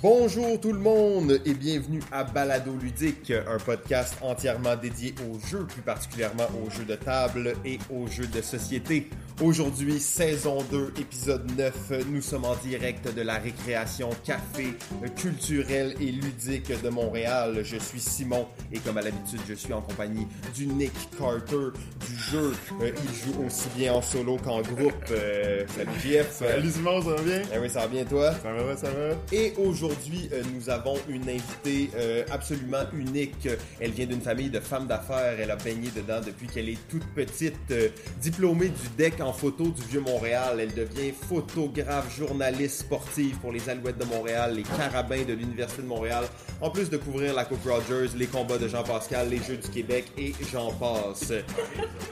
Bonjour tout le monde et bienvenue à Balado Ludique, un podcast entièrement dédié aux jeux, plus particulièrement aux jeux de table et aux jeux de société. Aujourd'hui, saison 2, épisode 9, nous sommes en direct de la récréation café culturelle et ludique de Montréal. Je suis Simon et comme à l'habitude, je suis en compagnie du Nick Carter du jeu. Euh, il joue aussi bien en solo qu'en groupe. Euh, salut Jeff. Salut Simon, ça va bien? Eh oui, ça va bien toi? Ça va, ça va. Et aujourd'hui, euh, nous avons une invitée euh, absolument unique. Elle vient d'une famille de femmes d'affaires. Elle a baigné dedans depuis qu'elle est toute petite. Euh, diplômée du DEC en photo du Vieux-Montréal, elle devient photographe, journaliste sportive pour les Alouettes de Montréal, les Carabins de l'Université de Montréal, en plus de couvrir la Coupe Rogers, les combats de Jean Pascal, les Jeux du Québec et j'en passe.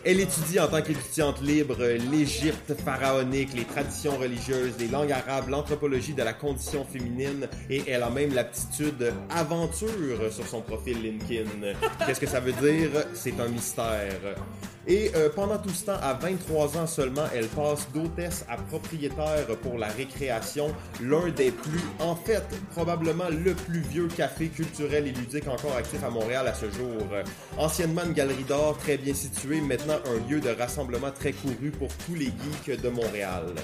Elle étudie en tant qu'étudiante libre l'Égypte pharaonique, les traditions religieuses, les langues arabes, l'anthropologie de la condition féminine et elle a même l'aptitude aventure sur son profil LinkedIn. Qu'est-ce que ça veut dire? C'est un mystère. Et euh, pendant tout ce temps, à 23 ans seulement, elle passe d'hôtesse à propriétaire pour la récréation, l'un des plus, en fait, probablement le plus vieux café culturel et ludique encore actif à Montréal à ce jour. Anciennement une galerie d'art très bien située, maintenant un lieu de rassemblement très couru pour tous les geeks de Montréal.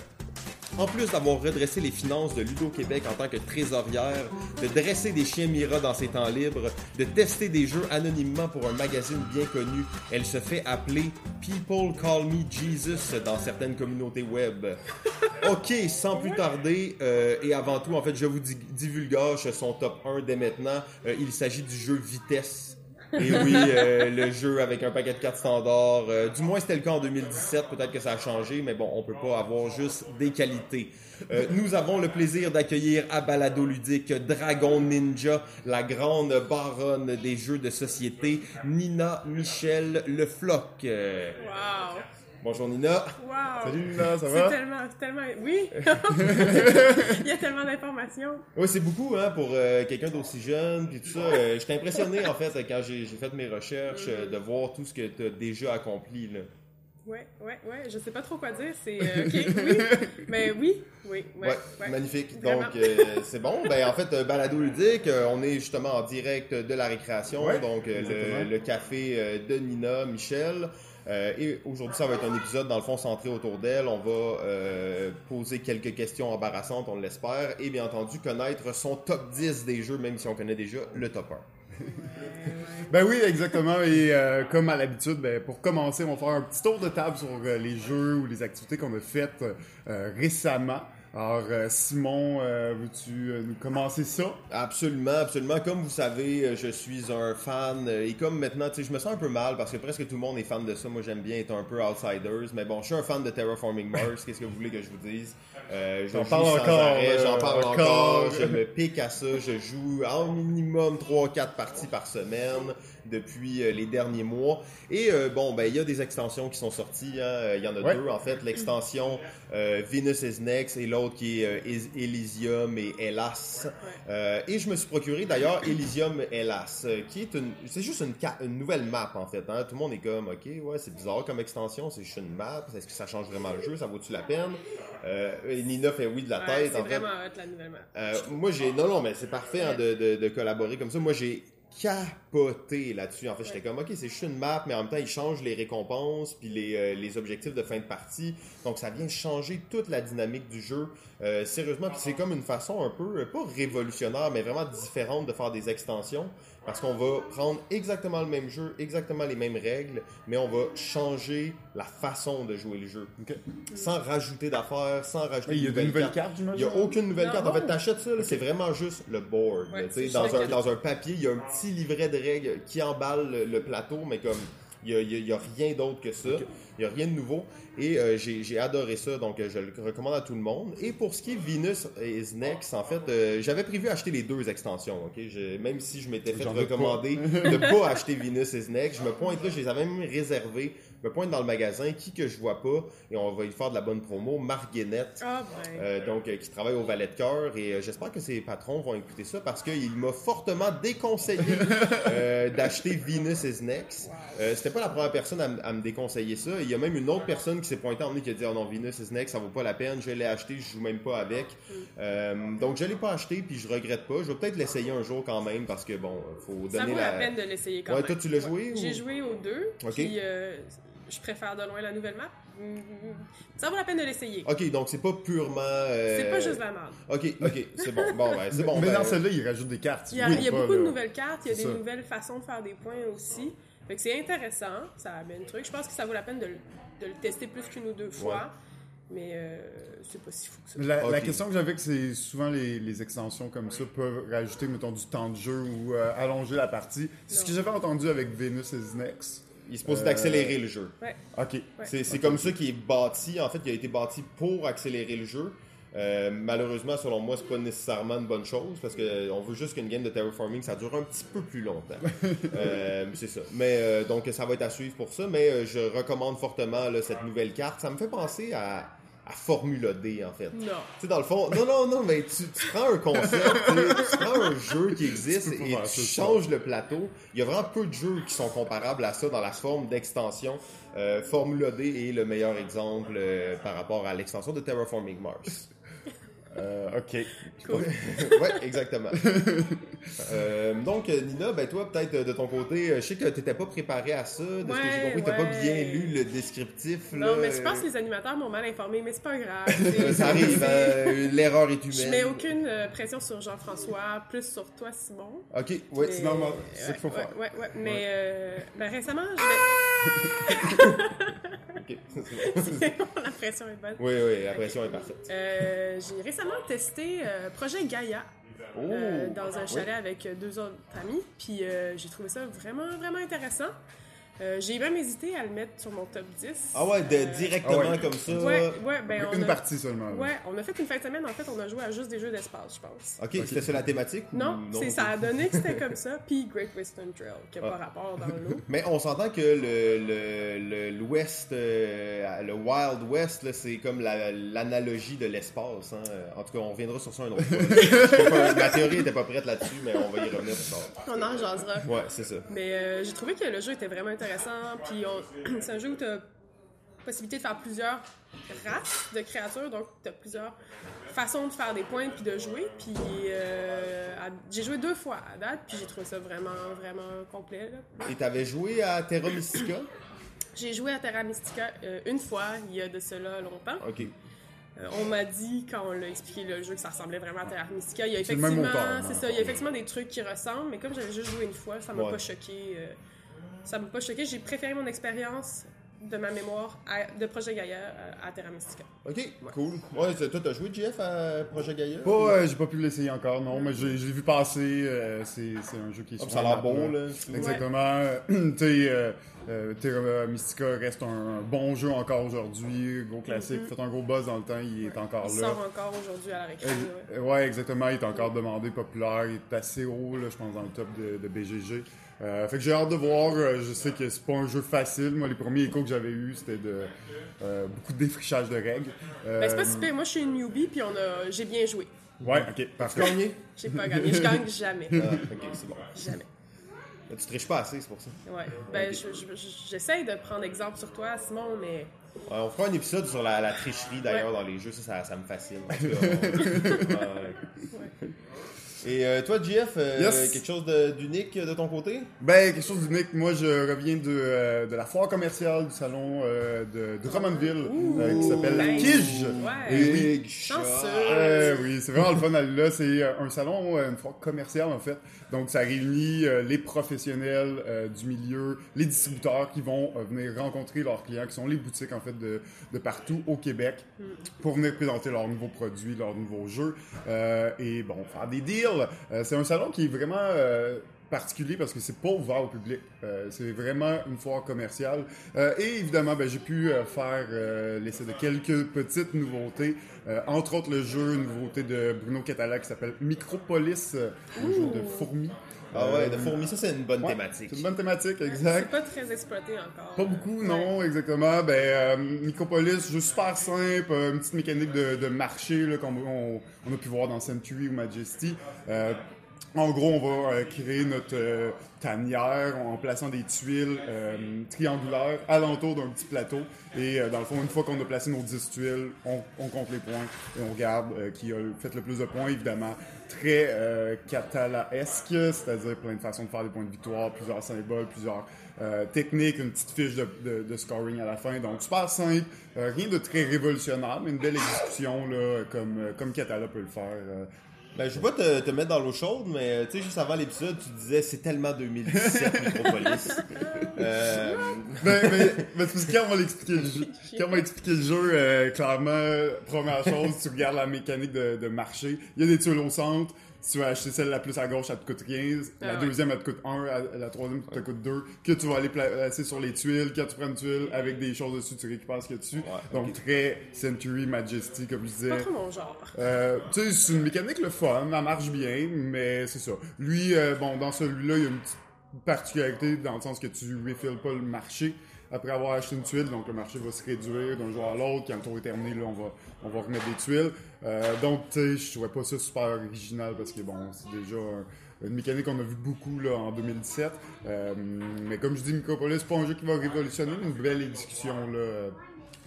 En plus d'avoir redressé les finances de Ludo Québec en tant que trésorière, de dresser des chiens Mira dans ses temps libres, de tester des jeux anonymement pour un magazine bien connu, elle se fait appeler People Call Me Jesus dans certaines communautés web. Ok, sans plus tarder, euh, et avant tout, en fait, je vous di- divulgage son top 1 dès maintenant. Euh, il s'agit du jeu Vitesse. Et oui, euh, le jeu avec un paquet de cartes standards. euh, du moins, c'était le cas en 2017. Peut-être que ça a changé, mais bon, on peut pas avoir juste des qualités. Euh, nous avons le plaisir d'accueillir à Balado Ludique Dragon Ninja, la grande baronne des jeux de société, Nina Michel Le Floc. Wow! Bonjour Nina. Wow! Salut Nina, ça C'est va? tellement, tellement, oui! Il y a tellement d'informations. Oui, c'est beaucoup hein, pour euh, quelqu'un d'aussi jeune puis tout ça. Euh, J'étais impressionné en fait quand j'ai fait mes recherches euh, de voir tout ce que tu as déjà accompli. Là. Ouais, ouais, ouais. Je sais pas trop quoi dire. C'est euh, oui. Mais oui, oui, ouais, Ouais, ouais. magnifique. Vraiment. Donc, euh, c'est bon. Ben, en fait, Balado Ludique, on est justement en direct de la récréation. Donc, le, le café de Nina, Michel. Euh, et aujourd'hui, ça va être un épisode, dans le fond, centré autour d'elle. On va euh, poser quelques questions embarrassantes, on l'espère. Et bien entendu, connaître son top 10 des jeux, même si on connaît déjà le top 1. Ben oui, exactement. Et euh, comme à l'habitude, ben, pour commencer, on va faire un petit tour de table sur euh, les jeux ou les activités qu'on a faites euh, récemment. Alors, euh, Simon, euh, veux-tu euh, nous commencer ça? Absolument, absolument. Comme vous savez, je suis un fan et comme maintenant, tu sais, je me sens un peu mal parce que presque tout le monde est fan de ça. Moi, j'aime bien être un peu outsiders, mais bon, je suis un fan de Terraforming Mars. Qu'est-ce que vous voulez que je vous dise? Euh, je J'en parle encore, J'en parle encore. encore. Je me pique à ça. Je joue en minimum 3-4 parties par semaine depuis euh, les derniers mois. Et euh, bon, ben il y a des extensions qui sont sorties. hein. Euh, Il y en a Ouais. deux en fait. L'extension euh, Venus is Next et l'autre qui est euh, Is- Elysium et Hellas. Euh, et je me suis procuré d'ailleurs Elysium Hellas, qui est une, c'est juste une, nouvelle map en fait. Hein. Tout le monde est comme, ok, ouais, c'est bizarre comme extension, c'est juste une map. Est-ce que ça change vraiment le jeu? Ça vaut-tu la peine? Euh, et Nina fait oui de la Ouais, tête. c'est en fait. vraiment hot, la nouvelle map. Euh, moi, j'ai. Non, non, mais c'est parfait hein, de, de, de collaborer comme ça. Moi, j'ai capoté là-dessus. En fait, j'étais comme, OK, c'est juste une map, mais en même temps, ils changent les récompenses puis les, euh, les objectifs de fin de partie. Donc, ça vient changer toute la dynamique du jeu. Euh, sérieusement, puis c'est comme une façon un peu, euh, pas révolutionnaire, mais vraiment différente de faire des extensions. Parce qu'on va prendre exactement le même jeu, exactement les mêmes règles, mais on va changer la façon de jouer le jeu. Sans rajouter d'affaires, sans rajouter Il y a de nouvelles cartes. cartes, Il n'y a aucune nouvelle Non, carte. En fait, t'achètes ça, là, c'est vraiment juste le board. Ouais, là, tu sais, c'est dans, un, dans un papier, il y a un petit livret de règles qui emballe le, le plateau, mais comme il n'y a rien d'autre que ça. Il n'y a rien de nouveau. Et euh, j'ai adoré ça, donc euh, je le recommande à tout le monde. Et pour ce qui est Venus is Next, en fait, euh, j'avais prévu acheter les deux extensions. ok? Je- même si je m'étais fait recommander de pas acheter Venus is Next, je me pointe là, je les avais même réservés me pointe dans le magasin, qui que je vois pas, et on va y faire de la bonne promo, Marc Guénette, Ah, euh, donc euh, qui travaille au Valet de Cœur, et euh, j'espère que ses patrons vont écouter ça parce qu'il m'a fortement déconseillé d'acheter Venus is Next. C'était pas la première personne à, me déconseiller ça. Il y a même une autre personne qui s'est pointée en nous qui a dit oh non Venus is Next, ça vaut pas la peine. Je l'ai acheté, je joue même pas avec. Euh, donc je l'ai pas acheté puis je regrette pas. Je vais peut-être l'essayer un jour quand même parce que bon, faut Ça donner vaut la peine de l'essayer quand Ouais, même. toi, tu l'as joué, ou- J'ai joué aux deux. Ok. Puis euh, je préfère de loin la nouvelle map. Ça vaut la peine de l'essayer. Ok, donc c'est pas purement. euh, C'est pas juste la merde. Ok, ok, c'est bon. Bon, ben, c'est bon. mais ben, dans celle-là, ils rajoutent des cartes. Il y a, Oui, il y a pas, beaucoup de nouvelles cartes, il y a des ça. nouvelles façons de faire des points aussi. Fait que c'est intéressant, ça a bien le truc. Je pense que ça vaut la peine de, le- de le tester plus qu'une ou deux fois. Mais euh, c'est pas si fou que ça. La, la question que j'avais, c'est souvent les, les extensions comme ça peuvent rajouter, mettons, du temps de jeu ou euh, allonger la partie. C'est ce que j'avais entendu avec Venus is Next. Il supposé Euh, d'accélérer le jeu. Ouais. Ok. Ouais. C'est c'est comme ça qu'il est bâti. En fait, il a été bâti pour accélérer le jeu. Euh, malheureusement, selon moi, c'est pas nécessairement une bonne chose parce que euh, on veut juste qu'une game de terraforming ça dure un petit peu plus longtemps. Euh, c'est ça. Mais euh, donc ça va être à suivre pour ça. Mais euh, je recommande fortement là, cette nouvelle carte. Ça me fait penser à, à Formula D en fait. Non. Tu sais, dans le fond, non, non, non, mais tu, tu prends un concept, tu prends un jeu qui existe et tu ça, changes le plateau. Il y a vraiment peu de jeux qui sont comparables à ça dans la forme d'extension. Euh, Formula D est le meilleur exemple euh, par rapport à l'extension de Terraforming Mars. Euh, ok. Cool. ouais, exactement. Euh, donc, Nina, ben toi, peut-être euh, de ton côté, euh, je sais que tu n'étais pas préparé à ça. De ce que j'ai Ouais, compris, tu pas ouais. bien lu le descriptif. Non, là, mais je pense que les animateurs m'ont mal informé, mais c'est pas grave. ça arrive, euh, l'erreur est humaine. Je mets aucune pression sur Jean-François, plus sur toi, Simon. Ok, oui. Mais- c'est normal, c'est ouais, qu'il faut ouais, faire. Ouais, ouais, mais euh, ben, récemment, je Ok, c'est bon. vais... la pression est bonne. Oui, oui, la pression est parfaite. Euh, j'ai récemment testé euh, Projet Gaia Oh! euh, dans un chalet avec euh, deux autres amis, puis euh, j'ai trouvé ça vraiment, vraiment intéressant. Euh, j'ai même hésité à le mettre sur mon top 10. Ah ouais, de, Euh, directement Ah ouais. comme ça. Ouais, ouais, ben on Une a... partie seulement. là. Ouais, on a fait une fin de semaine, en fait, on a joué à juste des jeux d'espace, je pense. Ok, c'était ça la thématique ou Non, c'est ça a donné que c'était comme ça, puis Great Western Trail, qui n'a Ah. pas rapport dans l'eau. Mais on s'entend que le, le, le- l'Ouest, euh, le Wild West, là, c'est comme la- l'analogie de l'espace. hein. En tout cas, on reviendra sur ça un autre fois. Je sais pas, Ma théorie était pas prête là-dessus, mais on va y revenir plus tard. On en jasera. Ouais, c'est ça. Mais euh, j'ai trouvé que le jeu était vraiment intéressant. Puis c'est un jeu où tu as possibilité de faire plusieurs races de créatures. Donc tu as plusieurs façons de faire des points puis de jouer. Puis euh, j'ai joué deux fois à date. Puis j'ai trouvé ça vraiment, vraiment complet. là. Et t'avais joué à Terra Mystica? J'ai joué à Terra Mystica euh, une fois, il y a de cela longtemps. Ok. Euh, on m'a dit, quand on l'a expliqué le jeu, que ça ressemblait vraiment à Terra Mystica. Il y a effectivement, c'est non? ça, il y a effectivement des trucs qui ressemblent, mais comme j'avais juste joué une fois, ça m'a Ouais. pas choqué. Euh, ça m'a pas choqué. J'ai préféré mon expérience de ma mémoire à- de Projet Gaia à, à Terra Mystica. Ok, cool. Ouais, c'est- toi, t'as joué, Jeff, à Projet Gaia? Pas, euh, j'ai pas pu l'essayer encore, non, mais j'ai je l'ai vu passer. euh, c'est un jeu qui est sur ça a la l'air beau, là. Exactement. tu euh, euh, Terra Mystica reste un, un bon jeu encore aujourd'hui. Gros classique. Fait un gros buzz dans le temps, il est encore Il là. sort encore aujourd'hui à la récré. Euh, ouais. ouais, exactement. Il est encore demandé, populaire. Il est assez haut, là, je pense, dans le top de, de BGG. Euh, fait que j'ai hâte de voir. Euh, Je sais que c'est pas un jeu facile. Moi, les premiers échos que j'avais eus, c'était de euh, beaucoup de défrichage de règles. Euh, Ben, c'est pas si pire. Moi, je suis une newbie, puis on a... j'ai bien joué. Ouais, ok, parfait. Gagné? J'ai pas gagné. Je gagne jamais. Ah, ok, c'est bon. Jamais. Tu triches pas assez, c'est pour ça. Ouais. Ben, je- je- je- j'essaye de prendre exemple sur toi, Simon, mais Ouais, on fera un épisode sur la, la tricherie d'ailleurs dans les jeux, ça, ça, ça me fascine. En tout cas, on- Ouais. Et euh, toi, Jeff, euh, Yes. quelque chose d'unique de ton côté? Ben, quelque chose d'unique. Moi, je reviens de, euh, de la foire commerciale du salon euh, de Drummondville euh, qui s'appelle la. Kige. Ouais. Et oui. Euh, c'est vraiment le fun d'aller là. C'est euh, un salon, euh, une foire commerciale en fait. Donc ça réunit euh, les professionnels euh, du milieu, les distributeurs qui vont euh, venir rencontrer leurs clients, qui sont les boutiques en fait de, de partout au Québec, pour venir présenter leurs nouveaux produits, leurs nouveaux jeux euh, et bon faire des deals. Euh, c'est un salon qui est vraiment euh, particulier parce que c'est pas ouvert au public. Euh, c'est vraiment une foire commerciale. Et évidemment, ben, j'ai pu faire l'essai de quelques petites nouveautés. Entre autres, le jeu, une nouveauté de Bruno Catala qui s'appelle Micropolis, un jeu de fourmis. Ah ouais, de Euh, fourmis, ça c'est une bonne ouais, thématique. C'est une bonne thématique, C'est exact. pas très exploité encore. Pas beaucoup, Ouais. non, exactement. Ben, euh, Micropolis, jeu super simple, une petite mécanique de, de marché, comme on, on a pu voir dans Century ou Majesty. Euh, en gros, on va euh, créer notre euh, tanière en plaçant des tuiles euh, triangulaires alentour d'un petit plateau. Et euh, dans le fond, une fois qu'on a placé nos 10 tuiles, on, on compte les points et on regarde euh, qui a fait le plus de points, évidemment. Très euh, catala-esque, c'est-à-dire plein de façons de faire des points de victoire, plusieurs symboles, plusieurs euh, techniques, une petite fiche de, scoring à la fin. Donc, super simple, euh, rien de très révolutionnaire, mais une belle exécution, là, comme, euh, comme Catala peut le faire. Ben, je veux pas te, te mettre dans l'eau chaude, mais euh, tu sais, juste avant l'épisode, tu disais c'est tellement 2017 Micropolis. euh, Ben, mais, mais c'est parce que quand on va l'expliquer le jeu, quand on va expliquer le jeu, euh, clairement, première chose, tu regardes la mécanique de, de marché. Il y a des tuiles au centre. Si tu vas acheter celle la plus à gauche, elle te coûte 15. La Ah ouais. deuxième, elle te coûte 1. La, troisième, elle te coûte 2. Que tu vas aller pla- placer sur les tuiles. Quand tu prends une tuile avec des choses dessus, tu récupères ce qu'il y a dessus. Donc, très Century Majesty, comme je disais. Pas trop mon genre. Euh, tu sais, c'est une mécanique le fun, elle marche bien, mais c'est ça. Lui, euh, bon, dans celui-là, il y a une petite particularité dans le sens que tu refilles pas le marché après avoir acheté une tuile, donc le marché va se réduire d'un joueur à l'autre. Quand le tour est terminé, là, on va, on va remettre des tuiles. Euh, donc, tu sais, je trouvais pas ça super original parce que bon, c'est déjà un- une mécanique qu'on a vu beaucoup là, en 2017. Euh, mais comme je dis, Micropolis, c'est pas un jeu qui va révolutionner, une belle exécution là.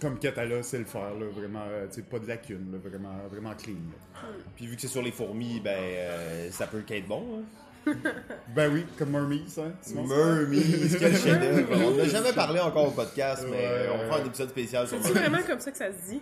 Comme Catala sait le faire, là, vraiment, euh, tu pas de lacunes, là, vraiment, vraiment clean. Puis vu que c'est sur les fourmis, ben ça peut qu'être bon. Hein. Ben oui, comme Mermies, hein. Mermies, quel chef-d'œuvre. On n'a jamais parlé encore au podcast, mais Ouais. on fera un épisode spécial sur C'est vraiment comme ça que ça se dit?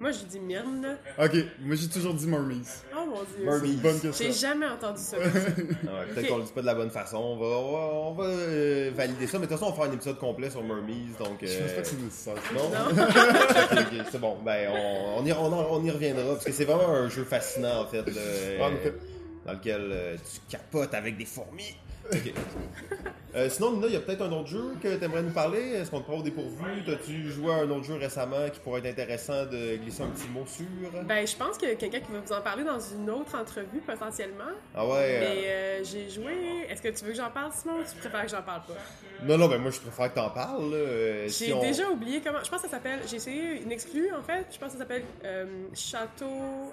Moi, j'ai dit Myrne. Ok, moi j'ai toujours dit Mermies. Oh mon dieu. Mermies. Bonne question. J'ai jamais entendu ça. Ah ouais, Peut-être Ok. qu'on le dit pas de la bonne façon. On va, on va, on va, euh, valider ça. Mais de toute façon, on va faire un épisode complet sur Mermies. Donc, Je pense euh, pas que c'est nécessaire. Non? Non. Ok, ok, c'est bon. Ben, on, on, y, on, on y reviendra. Parce que c'est vraiment un jeu fascinant, en fait. Ah, euh, effet. Dans lequel euh, tu capotes avec des fourmis. Ok. Euh, sinon, Nina, il y a peut-être un autre jeu que tu aimerais nous parler? Est-ce qu'on te prend au dépourvu? T'as-tu joué à un autre jeu récemment qui pourrait être intéressant de glisser un petit mot sur? Ben, je pense que quelqu'un qui va vous en parler dans une autre entrevue, potentiellement. Ah ouais? Mais euh, j'ai joué. Est-ce que tu veux que j'en parle, Simon, ou tu préfères que j'en parle pas? Non, non, ben moi, je préfère que t'en parles. J'ai si on- déjà oublié comment. Je pense que ça s'appelle. J'ai essayé une exclue, en fait. Je pense que ça s'appelle Château.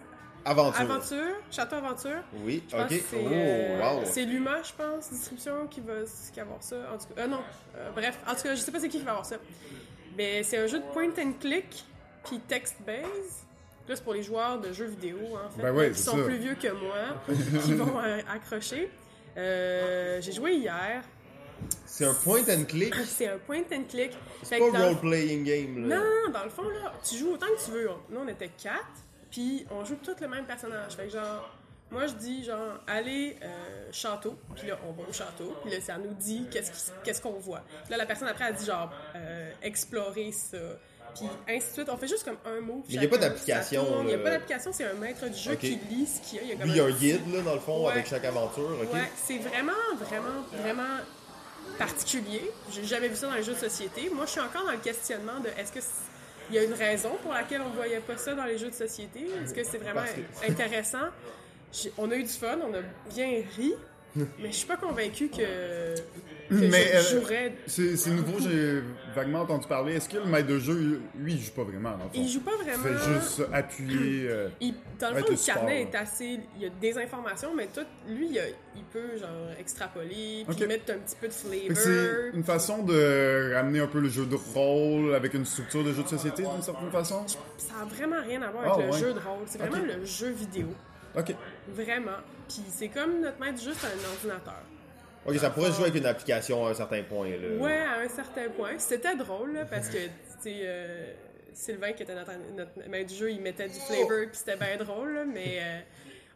Aventure. Aventure? Château Aventure? Oui, Je ok. c'est, Oh, euh, wow. c'est Luma, je pense, distribution qui va, qui va avoir ça. En tout cas, euh, non, Euh, bref, en tout cas, je sais pas c'est qui qui va avoir ça. Mais c'est un jeu de point and click, puis text-based. Là, c'est pour les joueurs de jeux vidéo, en fait, Ben ouais, qui sont ça. plus vieux que moi, qui vont euh, accrocher. Euh, j'ai joué hier. C'est un point and click? C'est un point and click. C'est pas dans- role-playing game. Là. non, dans le fond, là, tu joues autant que tu veux. Nous, on était quatre, puis on joue tous le même personnage. Fait que genre, moi, je dis genre, allez, euh, château, puis là, on va au château, puis là, ça nous dit qu'est-ce qu'on voit. Puis là, la personne après, elle dit genre, euh, explorer ça. Puis ainsi de suite, on fait juste comme un mot. Mais y a pas d'application. Il n'y a pas d'application, c'est un maître du jeu qui lit ce qu'il y a. Il y a comme Lui, il y a un guide, là, dans le fond, Ouais. avec chaque aventure. Ouais, c'est vraiment, vraiment, vraiment particulier. J'ai jamais vu ça dans les jeux de société. Moi, je suis encore dans le questionnement de est-ce que il y a une raison pour laquelle on voyait pas ça dans les jeux de société. Est-ce que c'est vraiment que- intéressant? On a eu du fun, on a bien ri, mais je suis pas convaincue que, que Mais, je euh, jouerais. C'est nouveau, j'ai vaguement entendu parler. Est-ce que le maître de jeu, lui, il joue pas vraiment, dans le fond? Il joue pas Il vraiment. fait juste appuyer. euh, Il- dans le fond, le carnet est assez. Il y a des informations, mais tout, lui, il, a- il peut genre extrapoler, puis mettre un petit peu de que c'est flavor. une façon de ramener un peu le jeu de rôle avec une structure de jeu de société d'une certaine façon? Ça a vraiment rien à voir Ah, avec le ouais. jeu de rôle. C'est vraiment le jeu vidéo. Ok. Vraiment. Puis c'est comme notre maître juste un ordinateur. Ok, ça pourrait se jouer avec une application à un certain point. Là. Ouais, à un certain point. C'était drôle, là, parce que, tu euh, Sylvain, qui était notre, notre maître du jeu, il mettait du flavor, puis c'était bien drôle, là, mais euh,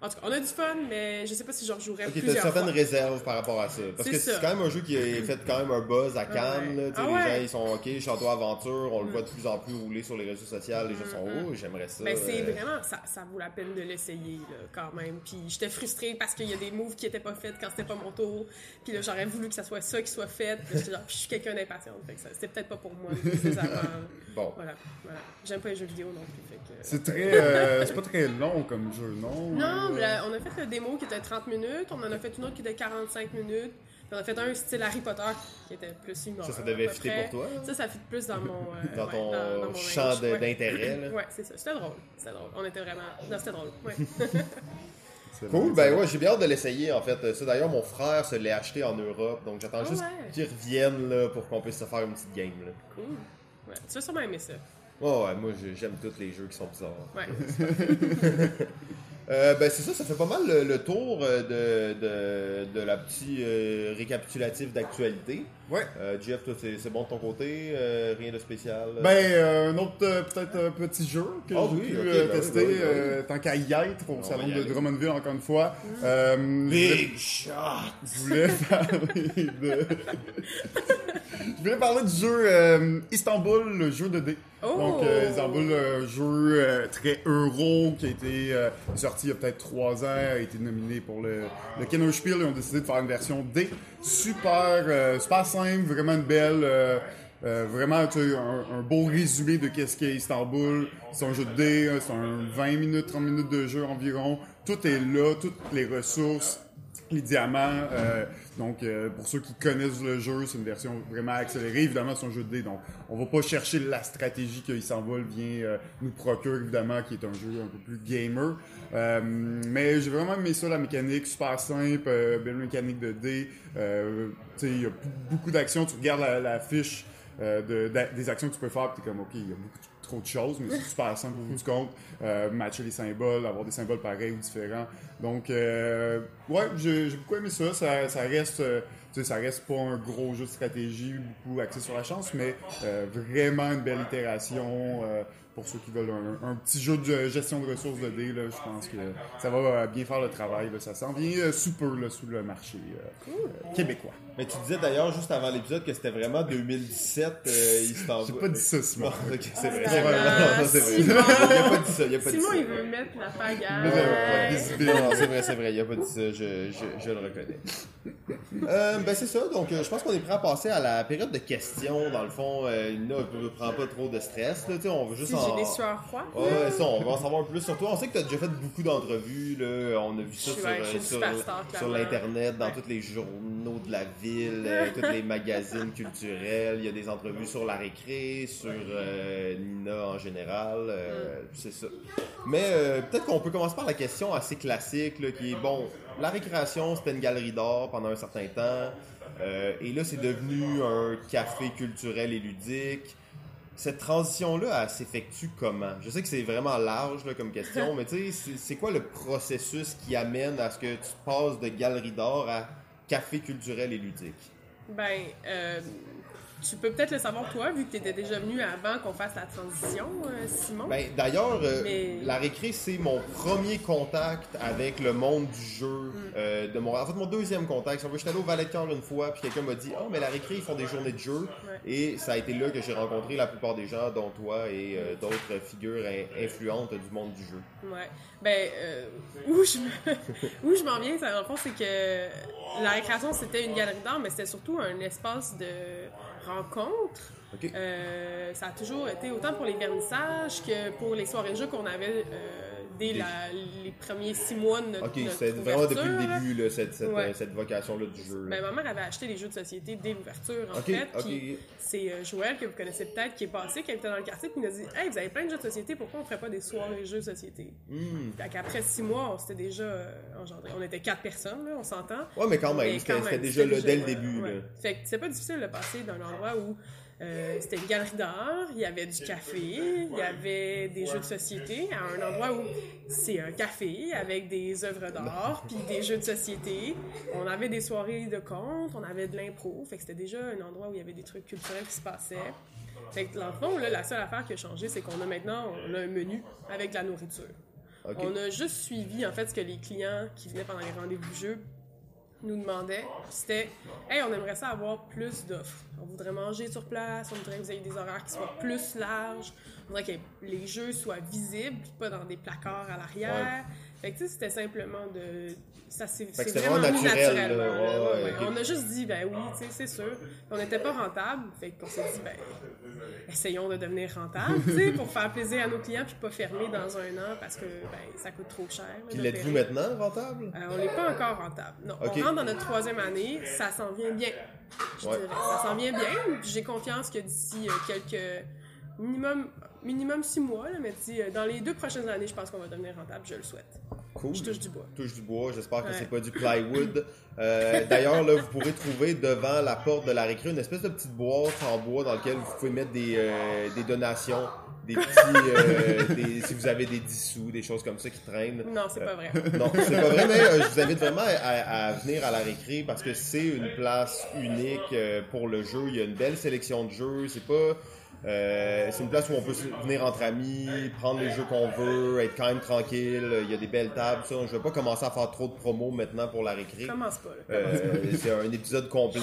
En tout cas, on a du fun, mais je sais pas si je rejouerais Ok, t'as plusieurs certaines fois. réserves par rapport à ça. Parce C'est que c'est quand même un jeu qui a fait quand même un buzz à Cannes. Ouais. là, Ah les ouais. gens, ils sont OK, Château Aventure, on le voit de plus en plus rouler sur les réseaux sociaux. Les gens sont Oh, j'aimerais ça. Mais c'est euh, vraiment, ça, ça vaut la peine de l'essayer, quand même. Puis j'étais frustrée parce qu'il y a des moves qui étaient pas faits quand c'était pas mon tour. Puis là, j'aurais voulu que ça soit ça qui soit fait. Puis j'étais genre, puis je suis quelqu'un d'impatiente. Fait que ça- c'était peut-être pas pour moi, nécessairement. Bon. Voilà, voilà. J'aime pas les jeux vidéo non plus. C'est très. euh, c'est pas très long comme jeu, non? Non, Euh, la- on a fait le démo qui était 30 minutes, on en a fait une autre qui était 45 minutes, puis on a fait un style Harry Potter qui était plus heure. Ça, ça devait fitter pour toi, là? Ça, ça fit plus dans mon, euh, Dans ouais, ton dans- dans mon champ ouais. d'intérêt, là. Ouais, c'est ça. C'était drôle. C'était drôle. On était vraiment. Non, c'était drôle. Ouais. c'est Cool, ben ça. ouais, j'ai bien hâte de l'essayer en fait. Ça d'ailleurs, mon frère se l'est acheté en Europe, donc j'attends Ah juste ouais. qu'il revienne là, pour qu'on puisse se faire une petite game. Là. cool. Ouais. Tu vas sûrement aimer ça. Oh, ouais, moi j'ai- j'aime tous les jeux qui sont bizarres. Ouais. Euh, ben c'est ça, ça fait pas mal le, le tour euh, de, de, de la petite euh, récapitulative d'actualité. Ouais. Euh, Jeff, toi c'est bon de ton côté, euh, rien de spécial? Ben, euh, un autre euh, peut-être un petit jeu que Ah j'ai oui, pu tester oui, oui. tant qu'à y être au On salon de. Drummondville encore une fois. Euh, je voulais- Big shot! Je voulais parler de. Je voulais parler du jeu euh, Istanbul, le jeu de dés. Oh! Donc, euh, Istanbul, un jeu euh, très euro qui a été euh, sorti il y a peut-être trois ans, a été nominé pour le, le Kenner Spiel et ont décidé de faire une version D. Super, euh, super simple, vraiment une belle. euh, euh, vraiment, tu sais, un, un beau résumé de qu'est-ce qu'est Istanbul. C'est un jeu de dés, c'est un 20 minutes, 30 minutes de jeu environ. Tout est là, toutes les ressources, les diamants. euh, donc, euh, pour ceux qui connaissent le jeu, c'est une version vraiment accélérée. Évidemment, c'est un jeu de dés, donc on va pas chercher la stratégie que s'envole vient euh, nous procure, évidemment, qui est un jeu un peu plus gamer. Mais j'ai vraiment aimé ça, la mécanique, super simple, belle mécanique de dés. Tu il y a beaucoup d'actions. Tu regardes la, fiche de- des actions que tu peux faire, puis t'es comme, OK, il y a beaucoup trop de choses, mais c'est super simple au bout du compte. Euh, matcher les symboles, avoir des symboles pareils ou différents. Donc, euh, ouais, j'ai beaucoup aimé ça. Ça, ça reste, euh, ça reste pas un gros jeu de stratégie, beaucoup axé sur la chance, mais euh, vraiment une belle itération. Pour ceux qui veulent un, un petit jeu de gestion de ressources de dés, là, je pense que ça va euh, bien faire le travail. là. Ça s'en vient euh, sous peu là, sous le marché euh, québécois. Mais tu disais d'ailleurs juste avant l'épisode que c'était vraiment 2017 euh, Istanbul. J'ai pas dit ça, Simon. Bon, ok, c'est vrai. Ah c'est vrai. Non, c'est vrai. Simon. Il a pas dit ça, il a pas dit Simon, ça. il veut mettre la pagaille. Non, c'est vrai, c'est vrai, il a pas dit ça, je, je, je le reconnais. Euh, ben c'est ça, donc euh, je pense qu'on est prêt à passer à la période de questions. Dans le fond, euh, Nina ne prend pas trop de stress, là, tu sais, on veut juste en... j'ai des sueurs froides. Ouais, ça, on va en savoir plus sur toi. On sait que tu as déjà fait beaucoup d'entrevues, là. On a vu ça sur, ouais, euh, une sur, l'Internet, dans Ouais. tous les journaux de la ville, euh, tous les magazines culturels. Il y a des entrevues sur la récré, sur euh, Nina en général. euh, Mm. C'est ça. Mais euh, peut-être qu'on peut commencer par la question assez classique, là, qui est, bon, la récréation, c'était une galerie d'art pendant un certain temps. euh, et là, c'est devenu un café culturel et ludique cette transition-là, elle s'effectue comment? Je sais que c'est vraiment large là, comme question, mais tu sais, c'est- c'est quoi le processus qui amène à ce que tu passes de galerie d'art à café culturel et ludique? Ben, euh, tu peux peut-être le savoir toi, vu que tu étais déjà venu avant qu'on fasse la transition, euh, Simon? Ben, D'ailleurs, euh, Mais- la récré, c'est mon premier contact avec le monde du jeu Mm. euh, de. En fait, mon deuxième contact. Si on veut, j'étais allé au Valet de une fois, puis quelqu'un m'a dit « Oh, mais la récré, ils font des journées de jeu. Et ça a été là que j'ai rencontré la plupart des gens, dont toi et euh, d'autres figures in- influentes du monde du jeu. Ouais. Ben, où je me- où je m'en viens, ça, fond, c'est que la récréation, c'était une galerie d'art, mais c'était surtout un espace de rencontre. Euh, ça a toujours été autant pour les vernissages que pour les soirées jeux qu'on avait euh, dès la- les premiers six mois de notre, Ok, c'était vraiment depuis le début, là, cette, cette, Ouais. euh, cette vocation-là du jeu. Ben, ma mère avait acheté les jeux de société dès l'ouverture, en fait. ok. Puis c'est euh, Joël, que vous connaissez peut-être, qui est passé, qui était dans le quartier, il nous a dit Hey, vous avez plein de jeux de société, pourquoi on ferait pas des soirées jeux de société? Hmm. Fait qu'après six mois, on s'était déjà euh, engendré. On était quatre personnes, là, on s'entend. Ouais, mais quand même, c'était déjà là dès le début. ouais. Fait que c'est pas difficile de passer d'un endroit où euh, c'était une galerie d'art, il y avait du café, il y avait des jeux de société, à un endroit où c'est un café avec des œuvres d'art, puis des jeux de société. On avait des soirées de contes, on avait de l'impro. Fait que c'était déjà un endroit où il y avait des trucs culturels qui se passaient. Fait que dans le fond, là, la seule affaire qui a changé, c'est qu'on a maintenant on a un menu avec de la nourriture. On a juste suivi, en fait, ce que les clients qui venaient pendant les rendez-vous jeux nous demandaient. C'était Hey, on aimerait ça avoir plus d'offres. On voudrait manger sur place, on voudrait que vous ayez des horaires qui soient plus larges, on voudrait que les jeux soient visibles, pas dans des placards à l'arrière. Fait que, tu sais, c'était simplement de. Ça, c'est vraiment vraiment naturel, naturellement. là. Ouais, Ouais. On a juste dit, ben oui, tu sais, c'est sûr. On n'était pas rentable, fait qu'on s'est dit, ben, essayons de devenir rentable, tu sais, pour faire plaisir à nos clients, puis pas fermer dans un an parce que, ben, ça coûte trop cher. Puis l'êtes-vous maintenant rentable? Euh, on n'est pas encore rentable. Non, on rentre dans notre troisième année, ça s'en vient bien. Je Ouais. dirais. Ça s'en vient bien. J'ai confiance que d'ici euh, quelques minimum minimum six mois, là, mais euh, dans les deux prochaines années, je pense qu'on va devenir rentable. Je le souhaite. Cool. Je touche du bois. touche du bois. J'espère que Ouais. c'est pas du plywood. Euh, D'ailleurs, là, vous pourrez trouver devant la porte de la récré une espèce de petite boîte en bois dans laquelle vous pouvez mettre des, euh, des donations, des petits, euh, des- si vous avez des dissous, des choses comme ça qui traînent. Non, c'est pas vrai. Non, c'est pas vrai, mais je vous invite vraiment à, à venir à la récré parce que c'est une place unique pour le jeu. Il y a une belle sélection de jeux. C'est pas. Euh, c'est une place où on peut se- venir entre amis, prendre les jeux qu'on veut, être quand même tranquille. Il y a des belles tables. Ça. Je vais pas commencer à faire trop de promos maintenant pour la récré. Commence pas. Là. Euh, c'est un épisode complet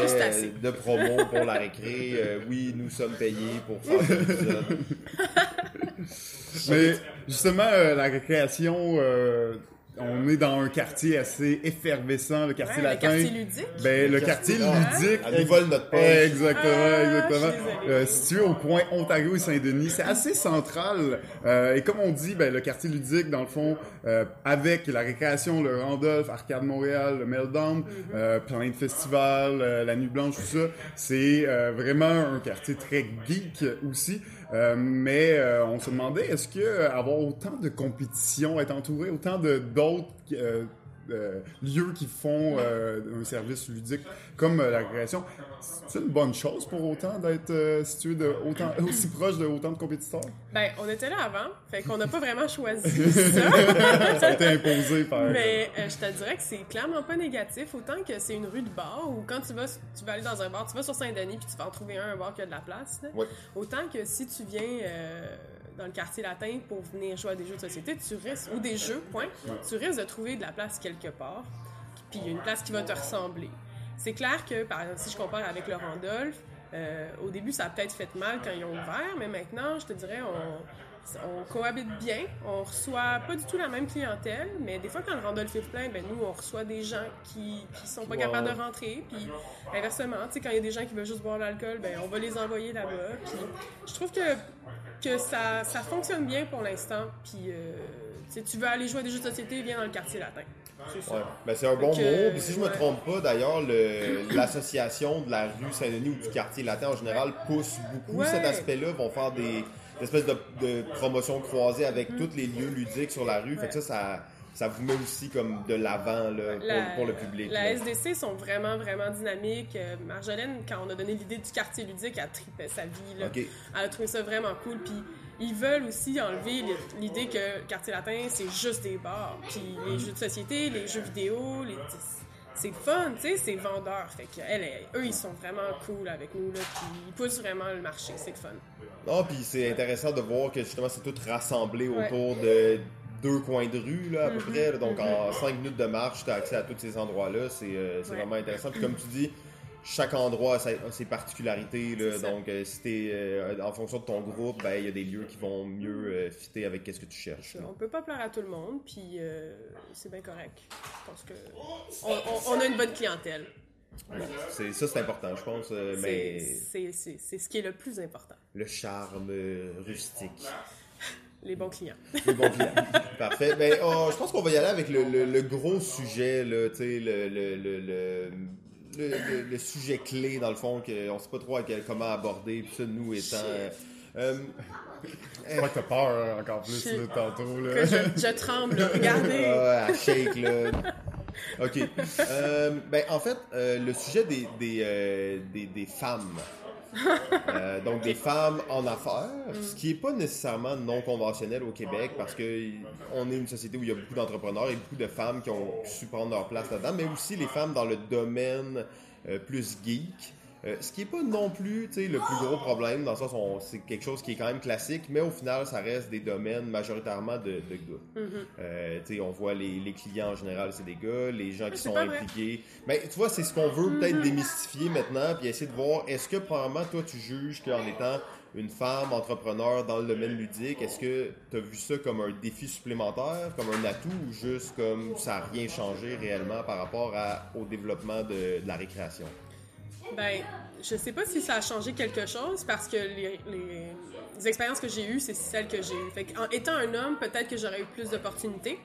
de promo pour la récré. Euh, oui, nous sommes payés pour faire cet épisode. Mais justement, euh, la récréation, euh, on est dans un quartier assez effervescent, le quartier Ouais, le latin. quartier ludique. Ben, le quartier Ah, ludique. Elle nous vole notre poche. Exactement, Ah, exactement. Euh, situé au coin Ontario et Saint-Denis, c'est assez central. Euh, et comme on dit, ben, le quartier ludique, dans le fond, euh, avec la récréation, le Randolph, Arcade Montréal, le Meltdown, euh, plein de festivals, euh, la Nuit Blanche, tout ça, c'est euh, vraiment un quartier très geek aussi. Euh, mais euh, on se demandait, est-ce que euh, avoir autant de compétitions, être entouré autant de d'autres euh, lieux qui font euh, un service ludique comme euh, la récréation, c'est une bonne chose pour autant d'être situé de autant, aussi proche de autant de compétiteurs? Ben, on était là avant, fait qu'on n'a pas vraiment choisi ça. Ça a été imposé par... Mais je te dirais que c'est clairement pas négatif, autant que c'est une rue de bar où quand tu vas, tu vas aller dans un bar, tu vas sur Saint-Denis puis tu vas en trouver un, un bar qui a de la place. là. Ouais. Autant que si tu viens dans le quartier latin pour venir jouer à des jeux de société, tu risques, ou des jeux, point, tu risques de trouver de la place quelque part, puis il y a une place qui va te ressembler. C'est clair que, par exemple, si je compare avec le Randolph, euh, au début, ça a peut-être fait mal quand ils ont ouvert, mais maintenant, je te dirais, on, on cohabite bien. On reçoit pas du tout la même clientèle, mais des fois, quand le Randolph est plein, ben, nous, on reçoit des gens qui, qui sont pas capables de rentrer. Puis, inversement, tu sais, quand il y a des gens qui veulent juste boire l'alcool, ben, on va les envoyer là-bas. Puis, je trouve que, que ça, ça fonctionne bien pour l'instant. Puis, euh, tu sais, tu veux aller jouer à des jeux de société, viens dans le quartier latin. C'est. Ouais. Ben, c'est un bon mot. Puis si je me ouais. trompe pas, d'ailleurs, le- l'association de la rue Saint-Denis ou du quartier latin en général pousse beaucoup Ouais. cet aspect-là. vont faire des, des espèces de, de promotions croisées avec tous les lieux ludiques sur la rue. Fait que ça, ça, ça vous met aussi comme de l'avant là, pour, La- pour le public. La là. SDC sont vraiment, vraiment dynamiques. Euh, Marjolaine, quand on a donné l'idée du quartier ludique, elle tripait sa vie. Là. Elle a trouvé ça vraiment cool. Puis ils veulent aussi enlever l'idée que le quartier latin, c'est juste des bars. Puis les jeux de société, les jeux vidéo, les... c'est fun, tu sais, c'est vendeur. Fait que elle, eux, ils sont vraiment cool avec nous. Là, puis ils poussent vraiment le marché. C'est fun. Non, puis c'est intéressant de voir que justement c'est tout rassemblé Ouais. autour de deux coins de rue là, à peu Mhm, près. là. Donc en cinq minutes de marche, tu as accès à tous ces endroits-là. C'est euh, Ouais. vraiment intéressant. Puis comme tu dis, chaque endroit a ses particularités. Là. Donc euh, si t'es euh, en fonction de ton groupe, ben il y a des lieux qui vont mieux euh, fitter avec qu'est-ce que tu cherches. On peut pas plaire à tout le monde, puis euh, c'est bien correct. Je pense que on, on- on a une bonne clientèle. C'est ça c'est important, je pense. euh, C'est- mais C'est ce qui est le plus important. le charme rustique. Les bons clients. Le bon client. Parfait. Ben, oh, je pense qu'on va y aller avec le, le- le gros sujet, là, tu sais, le, le, le, le, le- le- le sujet clé, dans le fond, qu'on sait pas trop à quel- comment aborder, puis ça, nous étant... euh, euh, Je crois que t'as peur hein, encore plus Je- là, tantôt. Là. Que je, je tremble, regardez. ah, à shake, là. OK. Euh, ben, en fait, euh, le sujet des, des, euh, des, des femmes. Euh, donc, des femmes en affaires, ce qui n'est pas nécessairement non conventionnel au Québec parce que on est une société où il y a beaucoup d'entrepreneurs et beaucoup de femmes qui ont su prendre leur place là-dedans, mais aussi les femmes dans le domaine euh, plus geek. Euh, ce qui est pas non plus le plus gros problème, dans le sens où c'est quelque chose qui est quand même classique, mais au final, ça reste des domaines majoritairement de, de gars. Sais, on voit les, les clients en général, c'est des gars, les gens qui sont impliqués. Mais tu vois, c'est ce qu'on veut peut-être démystifier maintenant, puis essayer de voir, est-ce que probablement toi tu juges qu'en étant une femme entrepreneur dans le domaine ludique, est-ce que tu as vu ça comme un défi supplémentaire, comme un atout, ou juste comme ça n'a rien changé réellement par rapport à, au développement de, de la récréation? Ben, je sais pas si ça a changé quelque chose parce que les, les- les expériences que j'ai eues, c'est celles que j'ai eues. Fait en étant un homme, peut-être que j'aurais eu plus d'opportunités.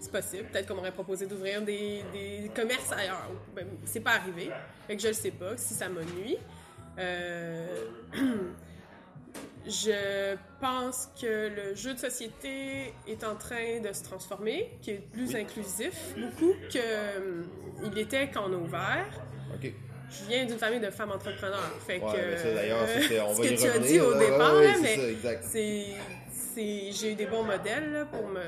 C'est possible. Peut-être qu'on m'aurait proposé d'ouvrir des, des commerces ailleurs. Ben, c'est pas arrivé. Fait que je le sais pas si ça m'a nuit. Euh, Je pense que le jeu de société est en train de se transformer, qui est plus inclusif, beaucoup qu'il était quand on a ouvert. Je viens d'une famille de femmes entrepreneurs. Fait Ouais, que, mais ça d'ailleurs, on ce va que y tu as dit au là. Départ, ouais, c'est mais ça, exact. c'est, c'est, j'ai eu des bons modèles là, pour me